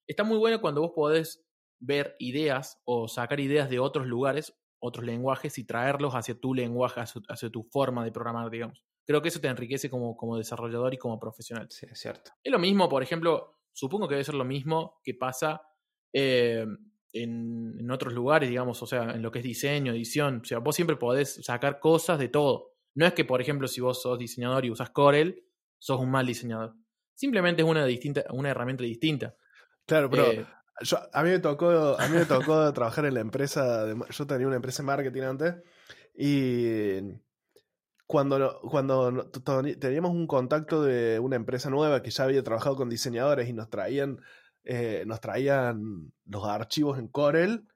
está muy bueno cuando vos podés ver ideas o sacar ideas de otros lugares, otros lenguajes y traerlos hacia tu lenguaje, hacia, hacia tu forma de programar, digamos. Creo que eso te enriquece como, como desarrollador y como profesional. sí, es cierto. Es lo mismo, por ejemplo, supongo que debe ser lo mismo que pasa eh, en, en otros lugares, digamos, o sea, en lo que es diseño, edición. O sea, vos siempre podés sacar cosas de todo. No es que, por ejemplo, si vos sos diseñador y usas Corel, sos un mal diseñador. Simplemente es una, distinta, una herramienta distinta. Claro, pero Eh, a mí me tocó, a mí me tocó trabajar en la empresa, de- yo tenía una empresa de marketing antes y cuando, cuando teníamos un contacto de una empresa nueva que ya había trabajado con diseñadores y nos traían, eh, nos traían los archivos en Corel,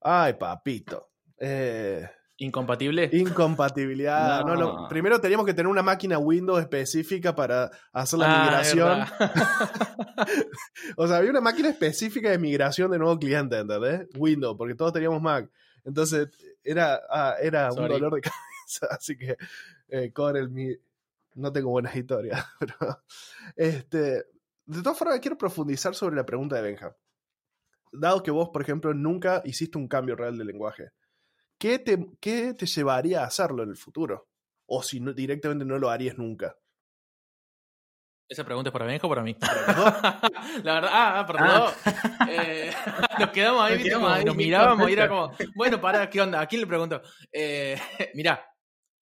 ay papito, eh, incompatible. incompatibilidad. no, No. no, primero teníamos que tener una máquina Windows específica para hacer la Ah, migración. O sea, había una máquina específica de migración de nuevo cliente, ¿entendés? Windows, porque todos teníamos Mac. Entonces, era, ah, era un dolor de cabeza. Así que, eh, Corel, mi... no tengo buenas historias. Pero, este, de todas formas, quiero profundizar sobre la pregunta de Benja. Dado que vos, por ejemplo, nunca hiciste un cambio real de lenguaje, ¿qué te, qué te llevaría a hacerlo en el futuro? O si no, directamente no lo harías nunca. ¿Esa pregunta es para Benjo o para mí? La verdad, ah, ah, perdón. Eh, nos quedamos ahí, Nos quedamos ahí, nos mirábamos y era como, bueno, pará, ¿qué onda? ¿A quién le pregunto? Eh, mirá,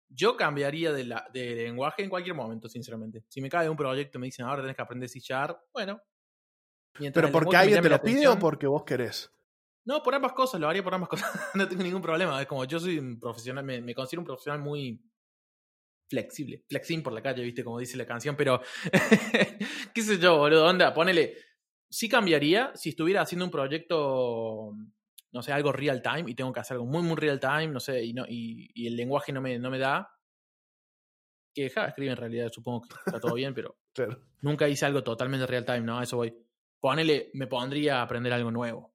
yo cambiaría de, la, de lenguaje en cualquier momento, sinceramente. Si me cae un proyecto y me dicen, ahora tenés que aprender C Sharp, bueno. ¿Pero porque alguien te lo pide o porque vos querés? No, por ambas cosas, lo haría por ambas cosas. no tengo ningún problema. Es como yo soy un profesional, me, me considero un profesional muy flexible. Flexing por la calle, viste, como dice la canción, pero qué sé yo, boludo, onda, ponele. Sí cambiaría si estuviera haciendo un proyecto, no sé, algo real time y tengo que hacer algo muy, muy real time, no sé, y, no, y, y el lenguaje no me, no me da. Que JavaScript en realidad supongo que está todo bien, pero Claro. nunca hice algo totalmente real time, ¿no? A eso voy. Ponele, me pondría a aprender algo nuevo.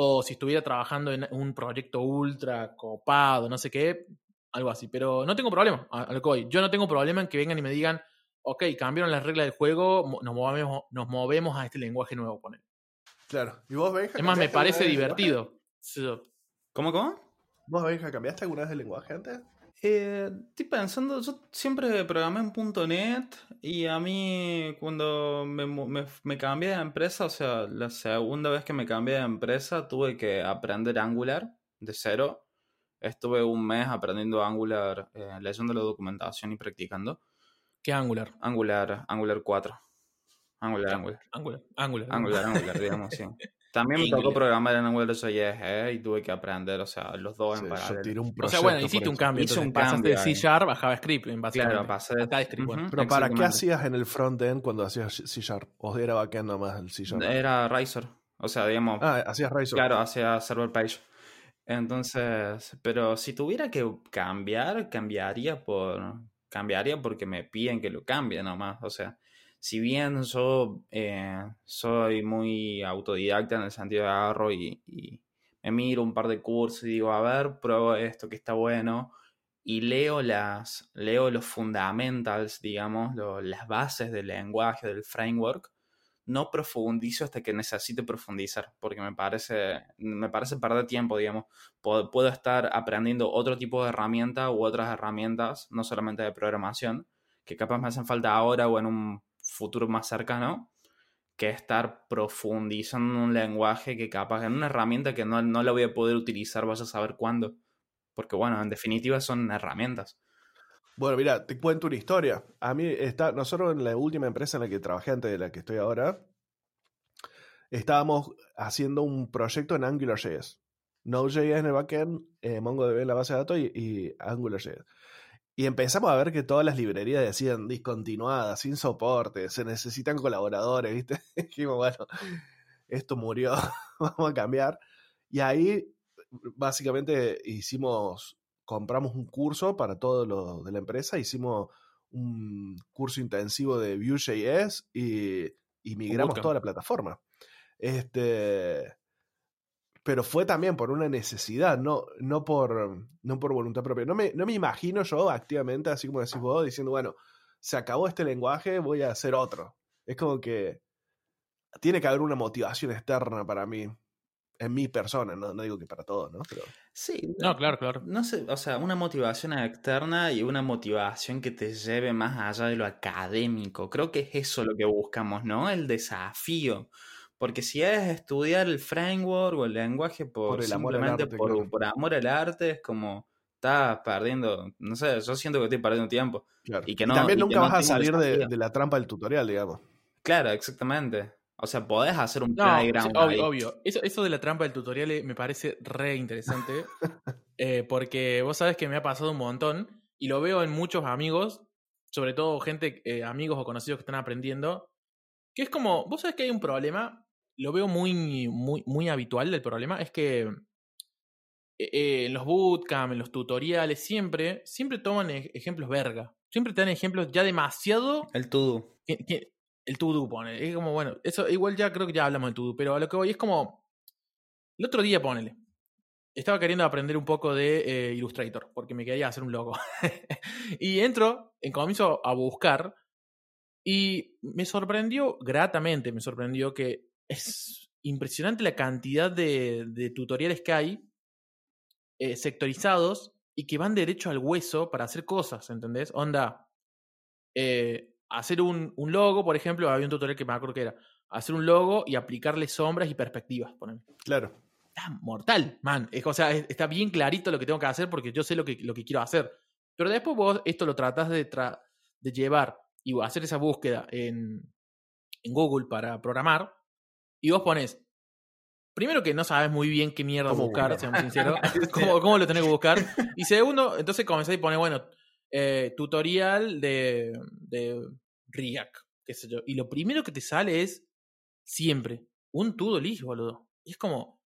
O si estuviera trabajando en un proyecto ultra copado, no sé qué, algo así. Pero no tengo problema, a, lo que voy. Yo no tengo problema en que vengan y me digan, ok, cambiaron las reglas del juego, nos movemos, nos movemos a este lenguaje nuevo, poner. Claro. ¿Y vos, Benja? Es más, me parece divertido. ¿Cómo, cómo? ¿Vos, Benja, cambiaste alguna vez de lenguaje antes? Eh, estoy pensando, yo siempre programé en .NET y a mí cuando me, me, me cambié de empresa, o sea, la segunda vez que me cambié de empresa tuve que aprender Angular de cero. Estuve un mes aprendiendo Angular, eh, leyendo la documentación y practicando. ¿Qué Angular? Angular, Angular 4. Angular, Angular. Angular. Angular. Angular, Angular, digamos, sí. También me tocó Angular. programar en AngularJS eh, y tuve que aprender, o sea, los dos Sí, en yo paralelo. tiré un O sea, bueno, hiciste un cambio. Hice un pasaste cambio de C. Sharp a JavaScript, básicamente. Claro, pasé de... Bueno. Ujú, Pero ¿para qué hacías en el frontend cuando hacías C Sharp? ¿O era backend nomás el C Sharp? Era Razor. O sea, digamos, Ah, hacías Razor. claro, hacia server page. Entonces, pero si tuviera que cambiar, cambiaría por cambiaría porque me piden que lo cambie nomás. O sea, si bien yo eh, soy muy autodidacta en el sentido de agarro y, me miro un par de cursos y digo, a ver, pruebo esto que está bueno y leo las leo los fundamentals, digamos, las bases del lenguaje, del framework, no profundizo hasta que necesite profundizar, porque me parece me parece perder tiempo, digamos. Puedo, puedo estar aprendiendo otro tipo de herramienta u otras herramientas, no solamente de programación, que capaz me hacen falta ahora o en un futuro más cercano, que estar profundizando en un lenguaje que capaz, en una herramienta que no, no la voy a poder utilizar, vas a saber cuándo. Porque bueno, en definitiva son herramientas. Bueno, mira, te cuento una historia. A mí está, nosotros en la última empresa en la que trabajé antes de la que estoy ahora, estábamos haciendo un proyecto en AngularJS. Node.js en el backend, eh, MongoDB en la base de datos y, y AngularJS. Y empezamos a ver que todas las librerías decían discontinuadas, sin soporte, se necesitan colaboradores, ¿viste? Dijimos, bueno, esto murió, vamos a cambiar. Y ahí básicamente hicimos, compramos un curso para todos los de la empresa, hicimos un curso intensivo de Vue.js y, y migramos toda la plataforma. Este, pero fue también por una necesidad, no, no, por, no por voluntad propia. No me, no me imagino yo activamente, así como decís vos, diciendo, bueno, se acabó este lenguaje, voy a hacer otro. Es como que tiene que haber una motivación externa para mí, en mi persona, no, no digo que para todos, ¿no? Pero... Sí, no, claro, claro. No sé, o sea, una motivación externa y una motivación que te lleve más allá de lo académico. Creo que es eso lo que buscamos, ¿no? El desafío. Porque si es estudiar el framework o el lenguaje por, el simplemente al arte, por, claro. por amor al arte, es como estás perdiendo, no sé, yo siento que estoy perdiendo tiempo. Claro. Y que Y no- también y que nunca no vas a salir de, de la trampa del tutorial, digamos. Claro, exactamente. O sea, podés hacer un No, sí, playground ahí. obvio, obvio. Eso, eso de la trampa del tutorial eh, me parece re interesante. eh, porque vos sabes que me ha pasado un montón y lo veo en muchos amigos, sobre todo gente, eh, amigos o conocidos que están aprendiendo, que es como, vos sabes que hay un problema, lo veo muy, muy, muy habitual del problema, es que eh, eh, en los bootcamp, en los tutoriales, siempre, siempre toman ej- ejemplos verga. Siempre te dan ejemplos ya demasiado El todo. que- que- el to-do pone. Es como, bueno, eso igual ya creo que ya hablamos del to-do, pero a lo que voy es como. El otro día ponele. Estaba queriendo aprender un poco de eh, Illustrator, porque me quería hacer un logo. y entro, en comienzo a buscar, y me sorprendió, gratamente me sorprendió que es impresionante la cantidad de, de tutoriales que hay eh, sectorizados y que van derecho al hueso para hacer cosas, ¿entendés? Onda, eh, hacer un, un logo, por ejemplo, había un tutorial que me acuerdo que era hacer un logo y aplicarle sombras y perspectivas, ponen. Claro. Está mortal, man. Es, o sea, es- está bien clarito lo que tengo que hacer porque yo sé lo que, lo que quiero hacer. Pero después vos esto lo tratás de, tra- de llevar y hacer esa búsqueda en, en Google para programar y vos pones, primero que no sabes muy bien qué mierda ¿Cómo buscar, seamos sinceros, cómo, cómo lo tenés que buscar. Y segundo, entonces comenzás y pones, bueno, eh, tutorial de, de React, qué sé yo. Y lo primero que te sale es siempre un to-do list, boludo. Y es como,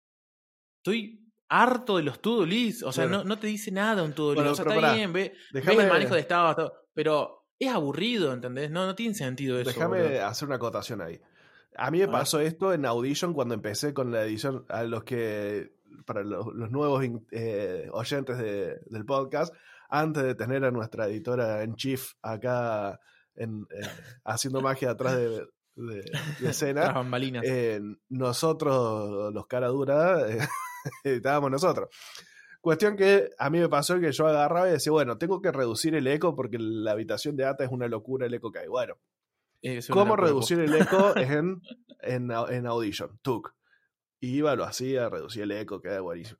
estoy harto de los to-do lists. O sea, no, no te dice nada un to-do list. Bueno, o sea, está pará, bien, ve, ves el manejo de estado, pero es aburrido, ¿entendés? No, no tiene sentido eso. déjame hacer una acotación ahí. A mí me pasó esto en Audition cuando empecé con la edición. A los que, para los, los nuevos eh, oyentes de- del podcast, antes de tener a nuestra editora en chief acá en, eh, haciendo magia atrás de, de- de Tras escena, eh, nosotros, los cara dura, editábamos nosotros. Cuestión que a mí me pasó que yo agarraba y decía, bueno, tengo que reducir el eco porque la habitación de Ata es una locura el eco que hay. Bueno, Eh, ¿cómo reducir el eco en, en, en Audition? Tuk. Y iba, lo hacía, reducía el eco, quedaba buenísimo.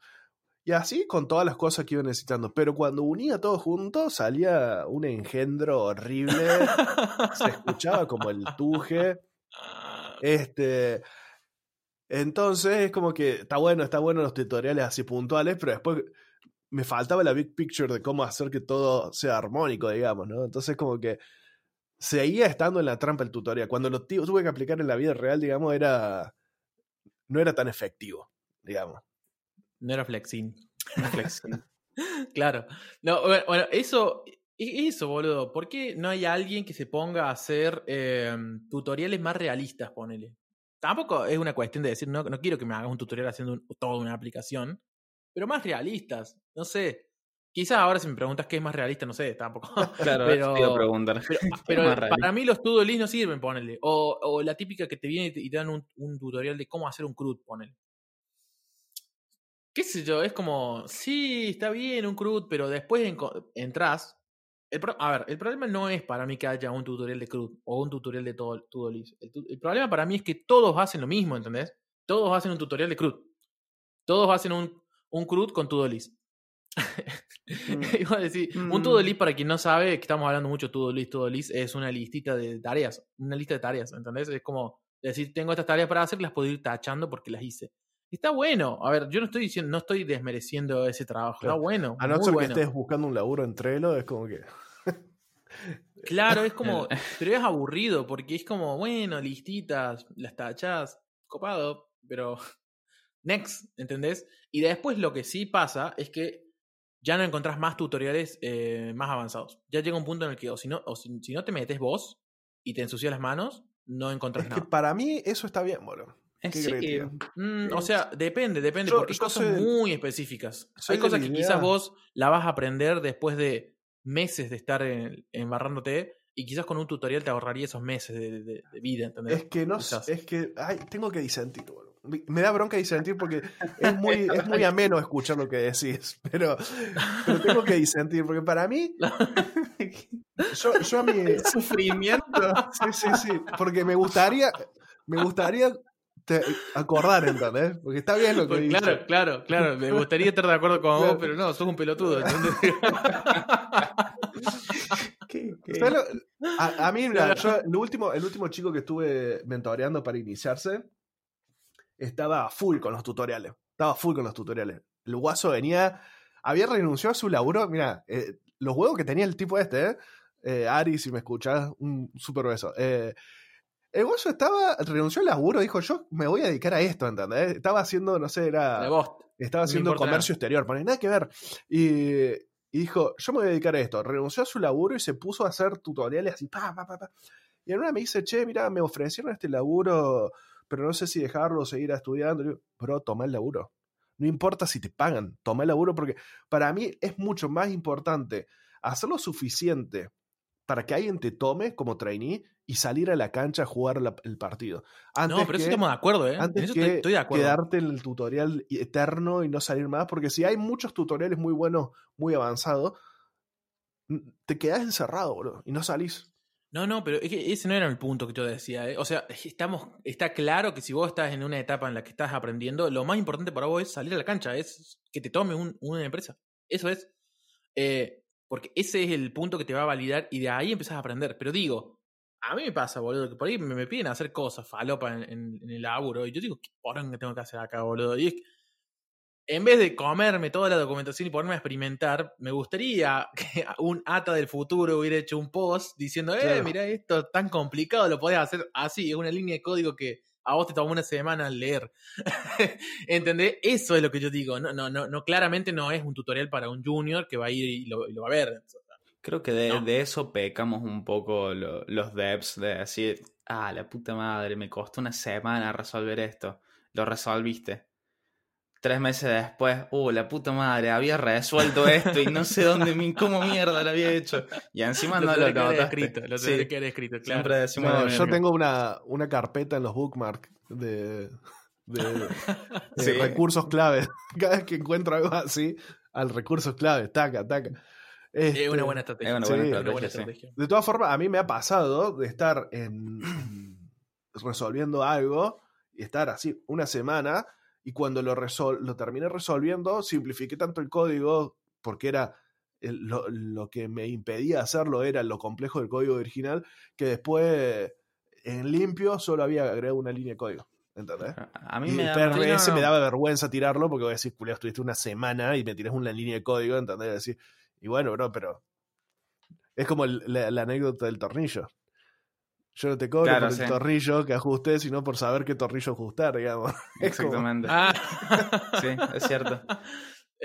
Y así con todas las cosas que iba necesitando. Pero cuando unía todo junto, salía un engendro horrible. se escuchaba como el tuje. Este. Entonces es como que está bueno, está bueno los tutoriales así puntuales, pero después me faltaba la big picture de cómo hacer que todo sea armónico, digamos, ¿no? Entonces como que seguía estando en la trampa el tutorial. Cuando lo tu- tuve que aplicar en la vida real, digamos, era. no era tan efectivo, digamos. No era flexing. Flexing. Claro. No, bueno, eso, eso, boludo. ¿Por qué no hay alguien que se ponga a hacer eh, tutoriales más realistas, ponele? tampoco es una cuestión de decir, no, no quiero que me hagas un tutorial haciendo un- toda una aplicación, pero más realistas. No sé. Quizás ahora si me preguntas qué es más realista, no sé, tampoco. Claro, Pero- te iba a preguntar. Pero, para mí los list no sirven, ponele. O, o la típica que te viene y te, dan un, un tutorial de cómo hacer un CRUD, ponele. ¿Qué sé yo? Es como, sí, está bien un CRUD, pero después entras. El pro- a ver, el problema no es para mí que haya un tutorial de CRUD o un tutorial de todo list. El, problema para mí es que todos hacen lo mismo, ¿entendés? Todos hacen un tutorial de CRUD. Todos hacen un, un CRUD con to-do list. Iba a decir, un Mm. to-do list, para quien no sabe, que estamos hablando mucho to-do list, to-do list, es una listita de tareas, una lista de tareas, ¿entendés? Es como decir, tengo estas tareas para hacer, las puedo ir tachando porque las hice. Está bueno, a ver, yo no estoy diciendo, no estoy desmereciendo ese trabajo, Claro. está bueno. A no ser bueno. que estés buscando un laburo en Trello, es como que. Claro, es como, pero es aburrido, porque es como, bueno, listitas, las tachas, copado, pero next, ¿entendés? Y después lo que sí pasa es que ya no encontrás más tutoriales eh, más avanzados. Ya llega un punto en el que, o si no, o si, si no te metes vos y te ensucias las manos, no encontrás Es que nada. para mí eso está bien, boludo. Eh, sí, creativo. Mm, o sea, depende, depende, Yo- porque hay cosas soy muy específicas. Hay cosas que quizás vos la vas a aprender después de meses de estar en, embarrándote y quizás con un tutorial te ahorraría esos meses de, de- de vida, ¿entendés? Es que no Quizás. sé, es que ay, tengo que disentir, boludo. Me- da bronca disentir porque es muy, es muy ameno escuchar lo que decís, pero, pero tengo que disentir porque para mí, yo, yo a mi, Sufrimiento. Sí, sí, sí. Porque me gustaría, me gustaría te- acordar, ¿entendés? Porque está bien lo que Pues dice. claro, claro, claro. Me gustaría estar de acuerdo con vos, pero no, sos un pelotudo. ¿Qué- qué? ¿Sabes lo- A, a mí, mira, yo, el, último, el último chico que estuve mentoreando para iniciarse estaba full con los tutoriales. Estaba full con los tutoriales. El guaso venía, había renunciado a su laburo. Mira, eh, los huevos que tenía el tipo este, ¿eh? Eh, Ari, si me escuchás, un super beso. Eh, el guaso estaba, renunció al laburo, dijo, yo me voy a dedicar a esto, ¿entendés? Estaba haciendo, no sé, era... De vos. Estaba haciendo comercio exterior, pone nada que ver. Y, y dijo, yo me voy a dedicar a esto. Renunció a su laburo y se puso a hacer tutoriales así, pa, pa, pa, pa. Y en una me dice, che, mira, me ofrecieron este laburo, pero no sé si dejarlo o seguir estudiando. Y digo, bro, toma el laburo. No importa si te pagan, toma el laburo porque para mí es mucho más importante hacer lo suficiente para que alguien te tome como trainee y salir a la cancha a jugar la- el partido. Antes No, pero eso que- estamos de acuerdo, ¿eh? Antes eso que estoy, estoy de acuerdo. quedarte en el tutorial eterno y no salir más, porque si hay muchos tutoriales muy buenos, muy avanzados, te quedas encerrado, bro, y no salís. No, no, pero es que ese no era el punto que yo decía. ¿eh? O sea, estamos, está claro que si vos estás en una etapa en la que estás aprendiendo, lo más importante para vos es salir a la cancha, es que te tome un- una empresa. Eso es. Eh, porque ese es el punto que te va a validar y de ahí empezás a aprender. Pero digo, a mí me pasa, boludo, que por ahí me, me piden hacer cosas, falopa en, en- en el laburo, y yo digo, ¿qué porón que tengo que hacer acá, boludo? Y es que, en vez de comerme toda la documentación y ponerme a experimentar, me gustaría que un ata del futuro hubiera hecho un post diciendo, eh, Claro. mira, esto tan complicado lo podés hacer así, es una línea de código que a vos te tomó una semana leer. ¿Entendés? Eso es lo que yo digo. No, no, no, no, claramente no es un tutorial para un junior que va a ir y lo, y lo va a ver. Creo que de, No. de eso pecamos un poco lo- los devs, de decir, ah, la puta madre, me costó una semana resolver esto. Lo resolviste. Tres meses después, uh, la puta madre, había resuelto esto y no sé dónde, cómo mierda lo había hecho. Y encima no lo tendría que notaste. escrito. Lo Sí, que haber escrito, claro. Siempre decimos No, lo yo tengo una, una carpeta en los bookmarks de, de- de Sí. recursos clave. Cada vez que encuentro algo así, al recursos clave, taca, taca. Es una buena estrategia. Es una Sí, buena es Es estrategia, una buena sí. estrategia. De todas formas, a mí me ha pasado de estar en, resolviendo algo y estar así una semana y cuando lo, resol- lo terminé resolviendo, simplifiqué tanto el código porque era el- lo, lo que me impedía hacerlo era lo complejo del código original que después en limpio solo había agregado una línea de código. ¿Entendés? A mí Y me el da PRS sí, no, me daba vergüenza tirarlo porque voy a decir, culiao, estuviste una semana y me tirás una línea de código, ¿entendés? Y decir, y bueno, bro, pero es como el- la, la anécdota del tornillo. Yo no te cobro Claro, por el tornillo que ajusté, sino por saber qué tornillo ajustar, digamos. Como- Exactamente. Ah. Sí, es cierto.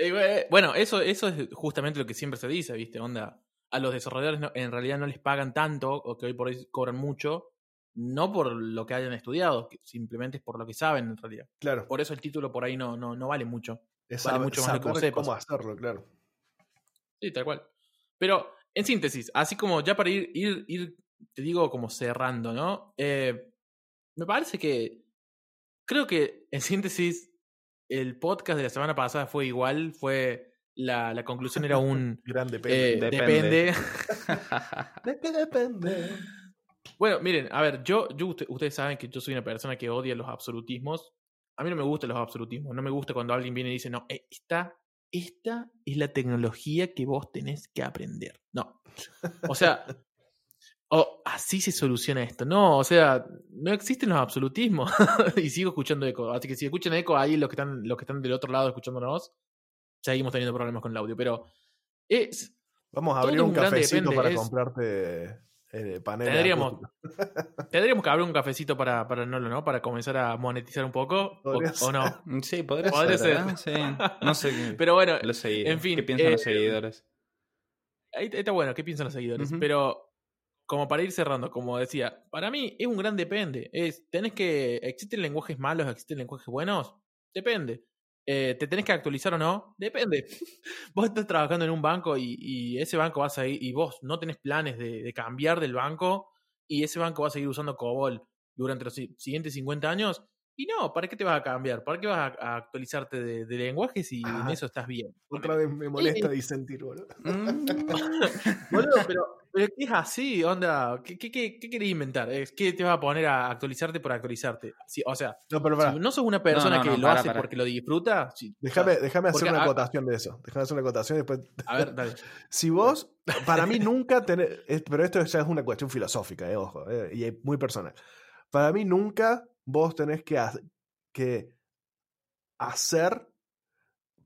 Eh, Bueno, eso, eso es justamente lo que siempre se dice, ¿viste? Onda, a los desarrolladores no- en realidad no les pagan tanto, o que hoy por hoy cobran mucho, no por lo que hayan estudiado, simplemente es por lo que saben en realidad. Claro. Por eso el título por ahí no, no, no vale mucho. Es vale mucho más lo que vos saber sepas. cómo hacerlo, claro. Sí, tal cual. Pero, en síntesis, así como ya para ir, ir, ir te digo, como cerrando, ¿no? Eh, me parece que, creo que, en síntesis, el podcast de la semana pasada fue igual, fue, la, la conclusión era un... Grande eh, depende. Depende. depende. ¿De qué depende? Bueno, miren, a ver, yo, yo usted- ustedes saben que yo soy una persona que odia los absolutismos. A mí no me gustan los absolutismos. No me gusta cuando alguien viene y dice, no, eh, esta, esta es la tecnología que vos tenés que aprender. No. O sea, o así se soluciona esto. No, o sea, no existen los absolutismos. y sigo escuchando eco. Así que si escuchan eco ahí los que están, los que están del otro lado escuchándonos, seguimos teniendo problemas con el audio. Pero es, Vamos a abrir un un cafecito para es- comprarte eh. Tendríamos-. Tendríamos que abrir un cafecito para, para Nolo, ¿no? Para comenzar a monetizar un poco. O, no. Sí, podría, Podría ser. ser. ¿eh? Sí. No sé qué- Pero bueno, los en fin, ¿Qué piensan los eh, seguidores? ahí está bueno, ¿qué piensan los seguidores? Pero, como para ir cerrando, como decía, para mí es un gran depende. Es, tenés que. ¿Existen lenguajes malos? ¿Existen lenguajes buenos? Depende. Eh, ¿Te tenés que actualizar o no? Depende. vos estás trabajando en un banco y, y ese banco va a seguir, y vos no tenés planes de, cambiar del banco, y ese banco va a seguir usando COBOL durante los si- siguientes 50 años. Y no, ¿para qué te vas a cambiar? ¿Para qué vas a, a actualizarte de, de lenguajes si en Ah. eso estás bien? Otra vez me molesta disentir, boludo. Mm, Boludo, pero, pero ¿qué es así? Onda, ¿qué, qué, qué, qué querés inventar? ¿Es que te vas a poner a actualizarte por actualizarte? Sí, o sea, No, pero si no sos una persona no, que no, lo pará, hace pará. porque lo disfruta, sí, o Déjame, sea, déjame hacer una a- acotación de eso. Déjame hacer una acotación y después. a ver, dale. Si vos, para mí nunca tener, es- pero esto ya es una cuestión filosófica, eh, ojo, eh, y es muy personal. Para mí nunca vos tenés que, ha- que hacer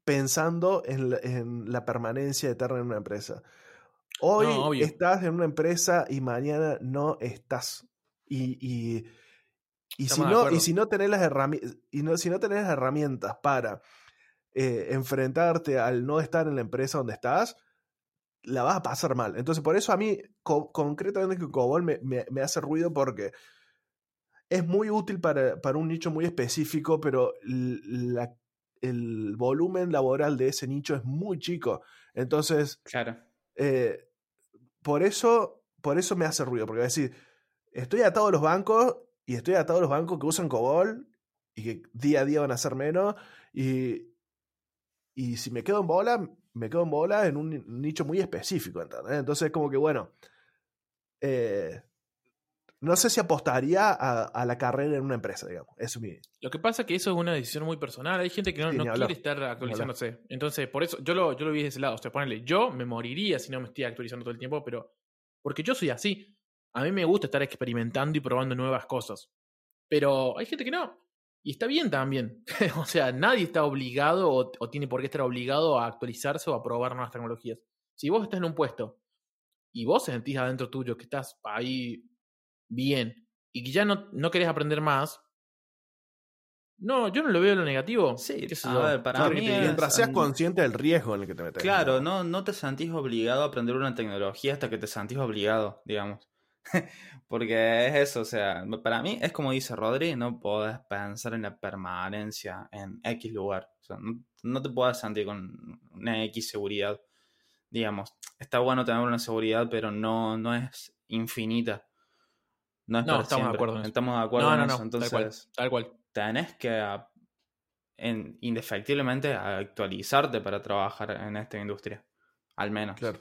pensando en la, en la permanencia eterna en una empresa. Hoy No, estás en una empresa y mañana no estás. Y, y, y si, no, y si no tenés las herramientas, y no, si no tenés las herramientas para eh, enfrentarte al no estar en la empresa donde estás, la vas a pasar mal. Entonces, por eso a mí, co- concretamente, que COBOL me, me- me hace ruido porque es muy útil para, para un nicho muy específico, pero la- el volumen laboral de ese nicho es muy chico. Entonces, claro. eh, por eso, por eso me hace ruido, porque decir, estoy atado a los bancos y estoy atado a los bancos que usan COBOL y que día a día van a ser menos y, y si me quedo en bola, me quedo en bola en un ni- nicho muy específico, ¿entendés? Entonces como que bueno, eh, no sé si apostaría a, a la carrera en una empresa, digamos. Eso es mi... Lo que pasa es que eso es una decisión muy personal. Hay gente que no, Sí, quiere estar actualizándose. Entonces, por eso yo lo, yo lo vi de ese lado. O sea, ponele, yo me moriría si no me estoy actualizando todo el tiempo, pero porque yo soy así. A mí me gusta estar experimentando y probando nuevas cosas. Pero hay gente que no. Y está bien también. o sea, nadie está obligado o, o tiene por qué estar obligado a actualizarse o a probar nuevas tecnologías. Si vos estás en un puesto y vos sentís adentro tuyo que estás ahí bien y que ya no, no querés aprender más, no, yo no lo veo lo negativo. Sí, Qué sé a yo. ver, para mí te. Mientras seas mm, consciente del riesgo en el que te metes. Claro, no, no te sentís obligado a aprender una tecnología hasta que te sentís obligado, digamos. Porque es eso, o sea, para mí es como dice Rodri, no podés pensar en la permanencia en X lugar. O sea, no, no te puedes sentir con una X seguridad. Digamos, está bueno tener una seguridad, pero no, no es infinita. No es No, para estamos de acuerdo en eso. Estamos de acuerdo No, en no, eso. no, Entonces, tal cual. Tal cual. tenés que en- indefectiblemente actualizarte para trabajar en esta industria. Al menos. Claro.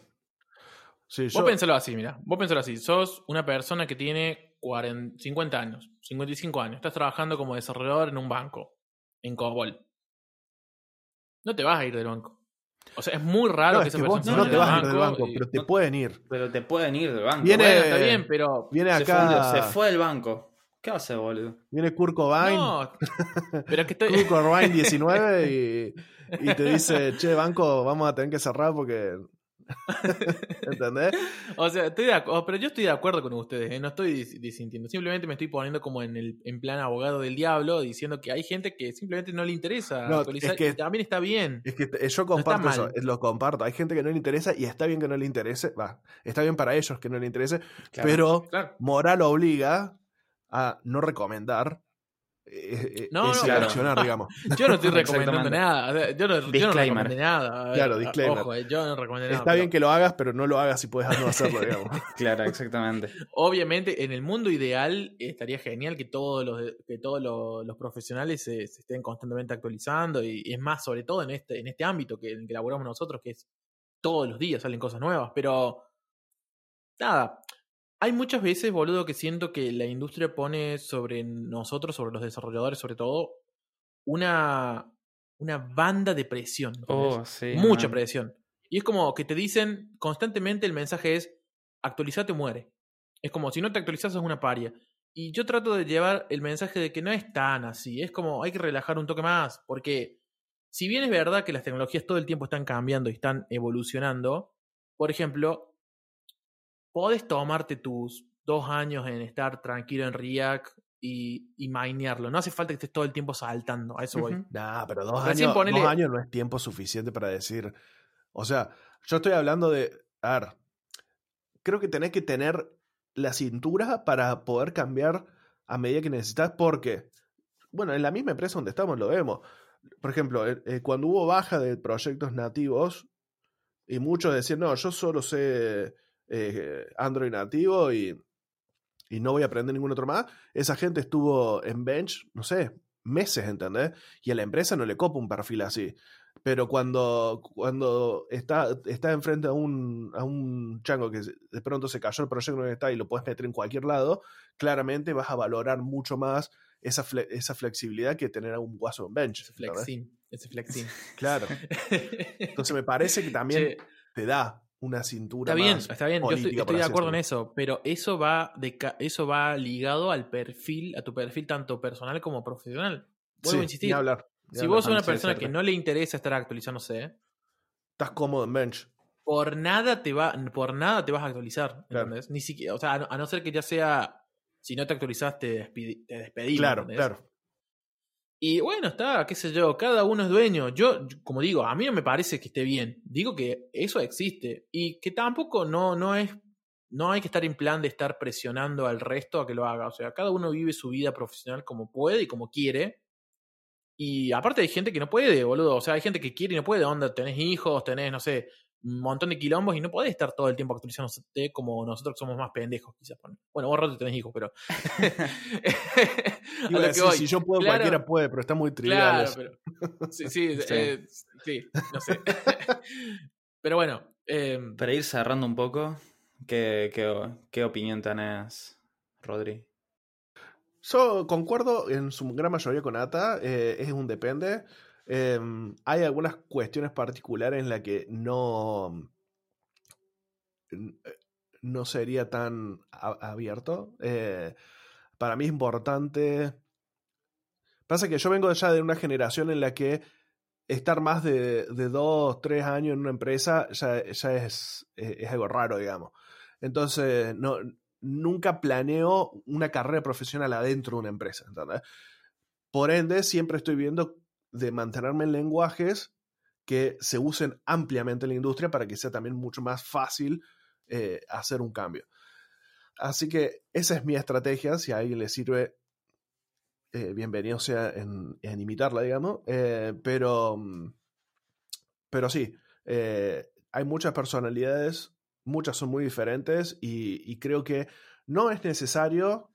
Sí, Vos yo- pensalo así, mira. Vos pensalo así. Sos una persona que tiene 40 50 años, 55 años. Estás trabajando como desarrollador en un banco, en COBOL. No te vas a ir del banco. O sea, es muy raro No, que es esa que vos no te vaya vas a ir del banco, y- pero te no- pueden ir. Pero te pueden ir del banco. Viene- Bueno, está bien, pero. Viene se, acá. fue, se fue del banco. ¿Qué va a hacer, boludo? Viene Kurt Cobain. No. Pero es que estoy. Kurt Cobain 19 y, y te dice, che, banco, vamos a tener que cerrar porque... ¿Entendés? O sea, estoy de acu- pero yo estoy de acuerdo con ustedes, ¿eh? no estoy dis- disintiendo. Simplemente me estoy poniendo como en el en plan abogado del diablo, diciendo que hay gente que simplemente no le interesa No, actualizar es que- y también está bien. Es que yo comparto eso, eh, lo comparto. Hay gente que no le interesa y está bien que no le interese. Va, está bien para ellos que no le interese, Claro. pero Claro. moral obliga a no recomendar eh, No, es no, seleccionar, digamos. Yo no estoy recomendando nada. Yo no, yo no recomendé nada. Claro, disclaimer. Ojo, eh, yo no recomendé nada. Está pero bien que lo hagas, pero no lo hagas si puedes no hacerlo, digamos. Claro, exactamente. Obviamente, en el mundo ideal estaría genial que todos los, que todos los, los profesionales se, se estén constantemente actualizando y, y es más, sobre todo en este, en este ámbito que, en el que laboramos nosotros, que es todos los días salen cosas nuevas. Pero, nada, hay muchas veces, boludo, que siento que la industria pone sobre nosotros, sobre los desarrolladores sobre todo, una, una banda de presión. Oh, sí. mucha man. presión. Y es como que te dicen constantemente el mensaje es actualizate o muere. Es como si no te actualizas es una paria. Y yo trato de llevar el mensaje de que no es tan así. Es como hay que relajar un toque más. Porque si bien es verdad que las tecnologías todo el tiempo están cambiando y están evolucionando, por ejemplo, podés tomarte tus dos años en estar tranquilo en React y, y minearlo. No hace falta que estés todo el tiempo saltando. A eso voy. Ujú. Nah, pero dos Recién años, ponele- dos años no es tiempo suficiente para decir. O sea, yo estoy hablando de. A ver, creo que tenés que tener la cintura para poder cambiar a medida que necesitas, porque, bueno, en la misma empresa donde estamos lo vemos. Por ejemplo, eh, eh, cuando hubo baja de proyectos nativos, y muchos decían, no, yo solo sé eh, Android nativo y, y no voy a aprender ningún otro más, esa gente estuvo en bench, no sé, meses, ¿entendés? Y a la empresa no le copa un perfil así. Pero cuando, cuando está, está enfrente a un, a un chango que de pronto se cayó el proyecto que está y lo puedes meter en cualquier lado, claramente vas a valorar mucho más esa, fle- esa flexibilidad que tener a un guaso en bench. Ese flexing. Ese flexing. Claro. Entonces me parece que también Che, te da una cintura Está bien, más está bien, yo estoy, de acuerdo en eso, pero eso va de eso va ligado al perfil, a tu perfil tanto personal como profesional. Vuelvo a insistir. ni hablar. ni Si hablar. vos sos una persona que no le interesa estar actualizándose, Estás cómodo en bench. por nada te va, por nada te vas a actualizar, Claro. ¿entendés? Ni siquiera, o sea, a no, a no ser que ya sea, si no te actualizás te, despedimos. Claro, ¿entendés? claro. Y bueno, está, qué sé yo, cada uno es dueño. Yo, como digo, a mí no me parece que esté bien. Digo que eso existe. Y que tampoco no, no es. No hay que estar en plan de estar presionando al resto a que lo haga. O sea, cada uno vive su vida profesional como puede y como quiere. Y aparte hay gente que no puede, boludo. O sea, hay gente que quiere y no puede. Onda, tenés hijos, tenés, no sé, un montón de quilombos y no podés estar todo el tiempo actualizándote como nosotros que somos más pendejos, quizás. Bueno, vos rato tenés hijos, pero. A Iba a lo que decir, voy. si yo puedo, Claro. cualquiera puede, pero está muy trivial. Claro, eso. pero. Sí, sí, Sí. eh, sí, no sé. pero bueno. eh, Para ir cerrando un poco, ¿qué, qué, qué opinión tenés, Rodri? Yo concuerdo en su gran mayoría con Ata, eh, es un depende. Eh, hay algunas cuestiones particulares en las que no, no sería tan abierto. Eh, para mí es importante. Pasa que yo vengo ya de una generación en la que estar más de, de dos, tres años en una empresa ya, ya es, es, algo raro, digamos. Entonces, no, nunca planeo una carrera profesional adentro de una empresa. Por ende, siempre estoy viendo de mantenerme en lenguajes que se usen ampliamente en la industria para que sea también mucho más fácil eh, hacer un cambio. Así que esa es mi estrategia. Si a alguien le sirve, eh, bienvenido sea en, imitarla, digamos. Eh, pero, mm, pero sí, eh, hay muchas personalidades, muchas son muy diferentes y, creo que no es necesario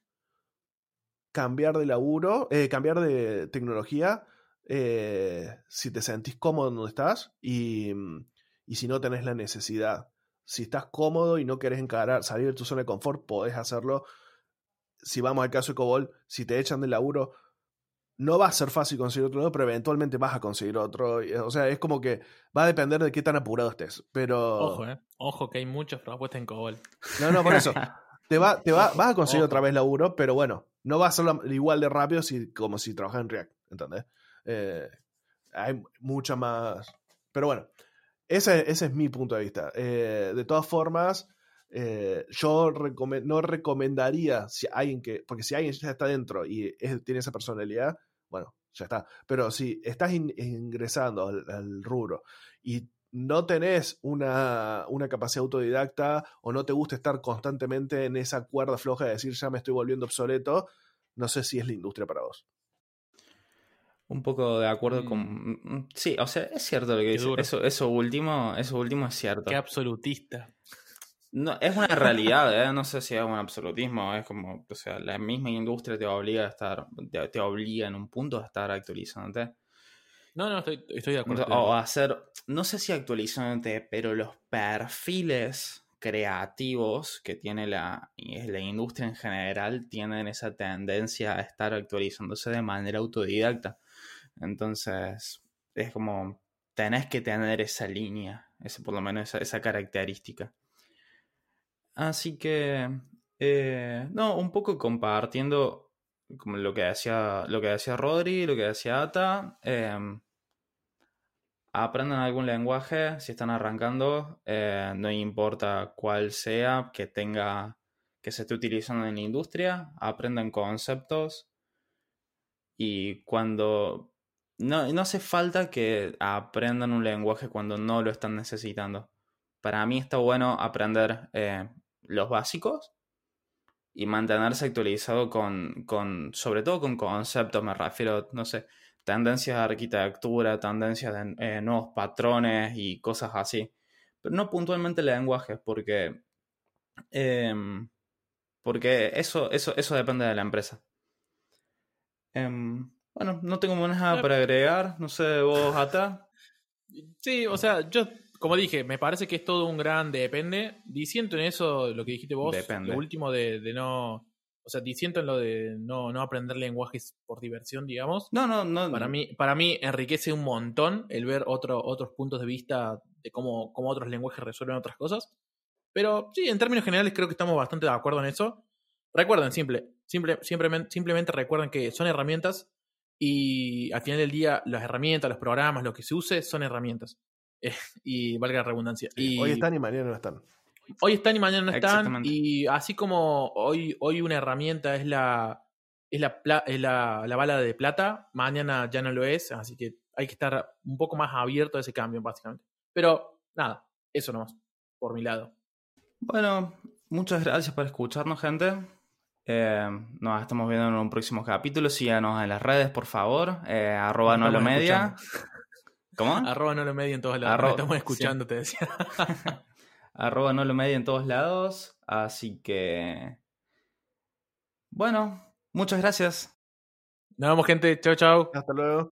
cambiar de laburo, cambiar de tecnología eh, si te sentís cómodo donde estás y, mm, y si no tenés la necesidad. Si estás cómodo y no querés encarar, salir de tu zona de confort, podés hacerlo. Si vamos al caso de Cobol, si te echan del laburo, no va a ser fácil conseguir otro pero eventualmente vas a conseguir otro. O sea, es como que va a depender de qué tan apurado estés. Pero. Ojo, eh. Ojo que hay muchas propuestas en Cobol. No, no, por eso. Te va, te va, vas a conseguir Ojo. otra vez laburo, pero bueno, no va a ser igual de rápido si, como si trabajas en React, ¿entendés? Eh, hay mucha más. Pero bueno, ese, ese es mi punto de vista. Eh, de todas formas, eh, yo no recomendaría si alguien que. Porque si alguien ya está dentro y tiene esa personalidad, bueno, ya está. Pero si estás in- ingresando al, al rubro y no tenés una, una capacidad autodidacta o no te gusta estar constantemente en esa cuerda floja de decir ya me estoy volviendo obsoleto, No sé si es la industria para vos. Un poco de acuerdo Mm. con. mm, Sí, o sea, es cierto lo que Qué dice. duro. Eso, eso último, eso último es cierto. Qué absolutista. No, es una realidad, ¿eh? No sé si es un absolutismo, es como, o sea, la misma industria te obliga a estar, te, te obliga en un punto a estar actualizándote. No, no, estoy, estoy de acuerdo. O a hacer, no sé si actualizándote, pero los perfiles creativos que tiene la, la industria en general tienen esa tendencia a estar actualizándose de manera autodidacta. Entonces, es como, tenés que tener esa línea, ese, por lo menos esa, esa característica. Así que, eh, no, un poco compartiendo como lo que decía, lo que decía Rodri, lo que decía Ata. em, aprendan algún lenguaje si están arrancando, eh, no importa cuál sea, que tenga, que se esté utilizando en la industria, aprendan conceptos y cuando no, no hace falta que aprendan un lenguaje cuando no lo están necesitando. Para mí está bueno aprender eh, los básicos y mantenerse actualizado con, con, sobre todo con conceptos, me refiero, no sé, tendencias de arquitectura, tendencias de eh, nuevos patrones y cosas así. Pero no puntualmente lenguajes, porque, em, porque eso, eso, eso depende de la empresa. Em, bueno, no tengo más nada para agregar. No sé, vos, Ata. Sí, o sea, yo, como dije, me parece que es todo un gran depende. Disiento en eso, lo que dijiste vos, Depende. lo último de, de no. O sea, disiento en lo de no, no aprender lenguajes por diversión, digamos. No, no, no. Para mí, para mí enriquece un montón el ver otro, otros puntos de vista de cómo, cómo otros lenguajes resuelven otras cosas. Pero sí, en términos generales creo que estamos bastante de acuerdo en eso. Recuerden, simple, simple, simplemente, simplemente recuerden que son herramientas y al final del día las herramientas, los programas, lo que se use son herramientas. Eh, y valga la redundancia. Y Hoy están y mañana no están. hoy están y mañana no están. Y así como hoy, hoy una herramienta es la es la, pla- es la, la bala de plata, mañana ya no lo es, así que hay que estar un poco más abierto a ese cambio, básicamente. Pero nada, eso nomás, por mi lado. Bueno, muchas gracias por escucharnos, gente. Eh, nos estamos viendo en un próximo capítulo. Síganos en las redes, por favor. Eh, arroba no lo media. ¿Cómo? Arroba no lo medio en todos lados. Arroba- estamos escuchando, te decía. arroba no lo media en todos lados. Así que. Bueno, muchas gracias. Nos vemos, gente. Chao, chao. Hasta luego.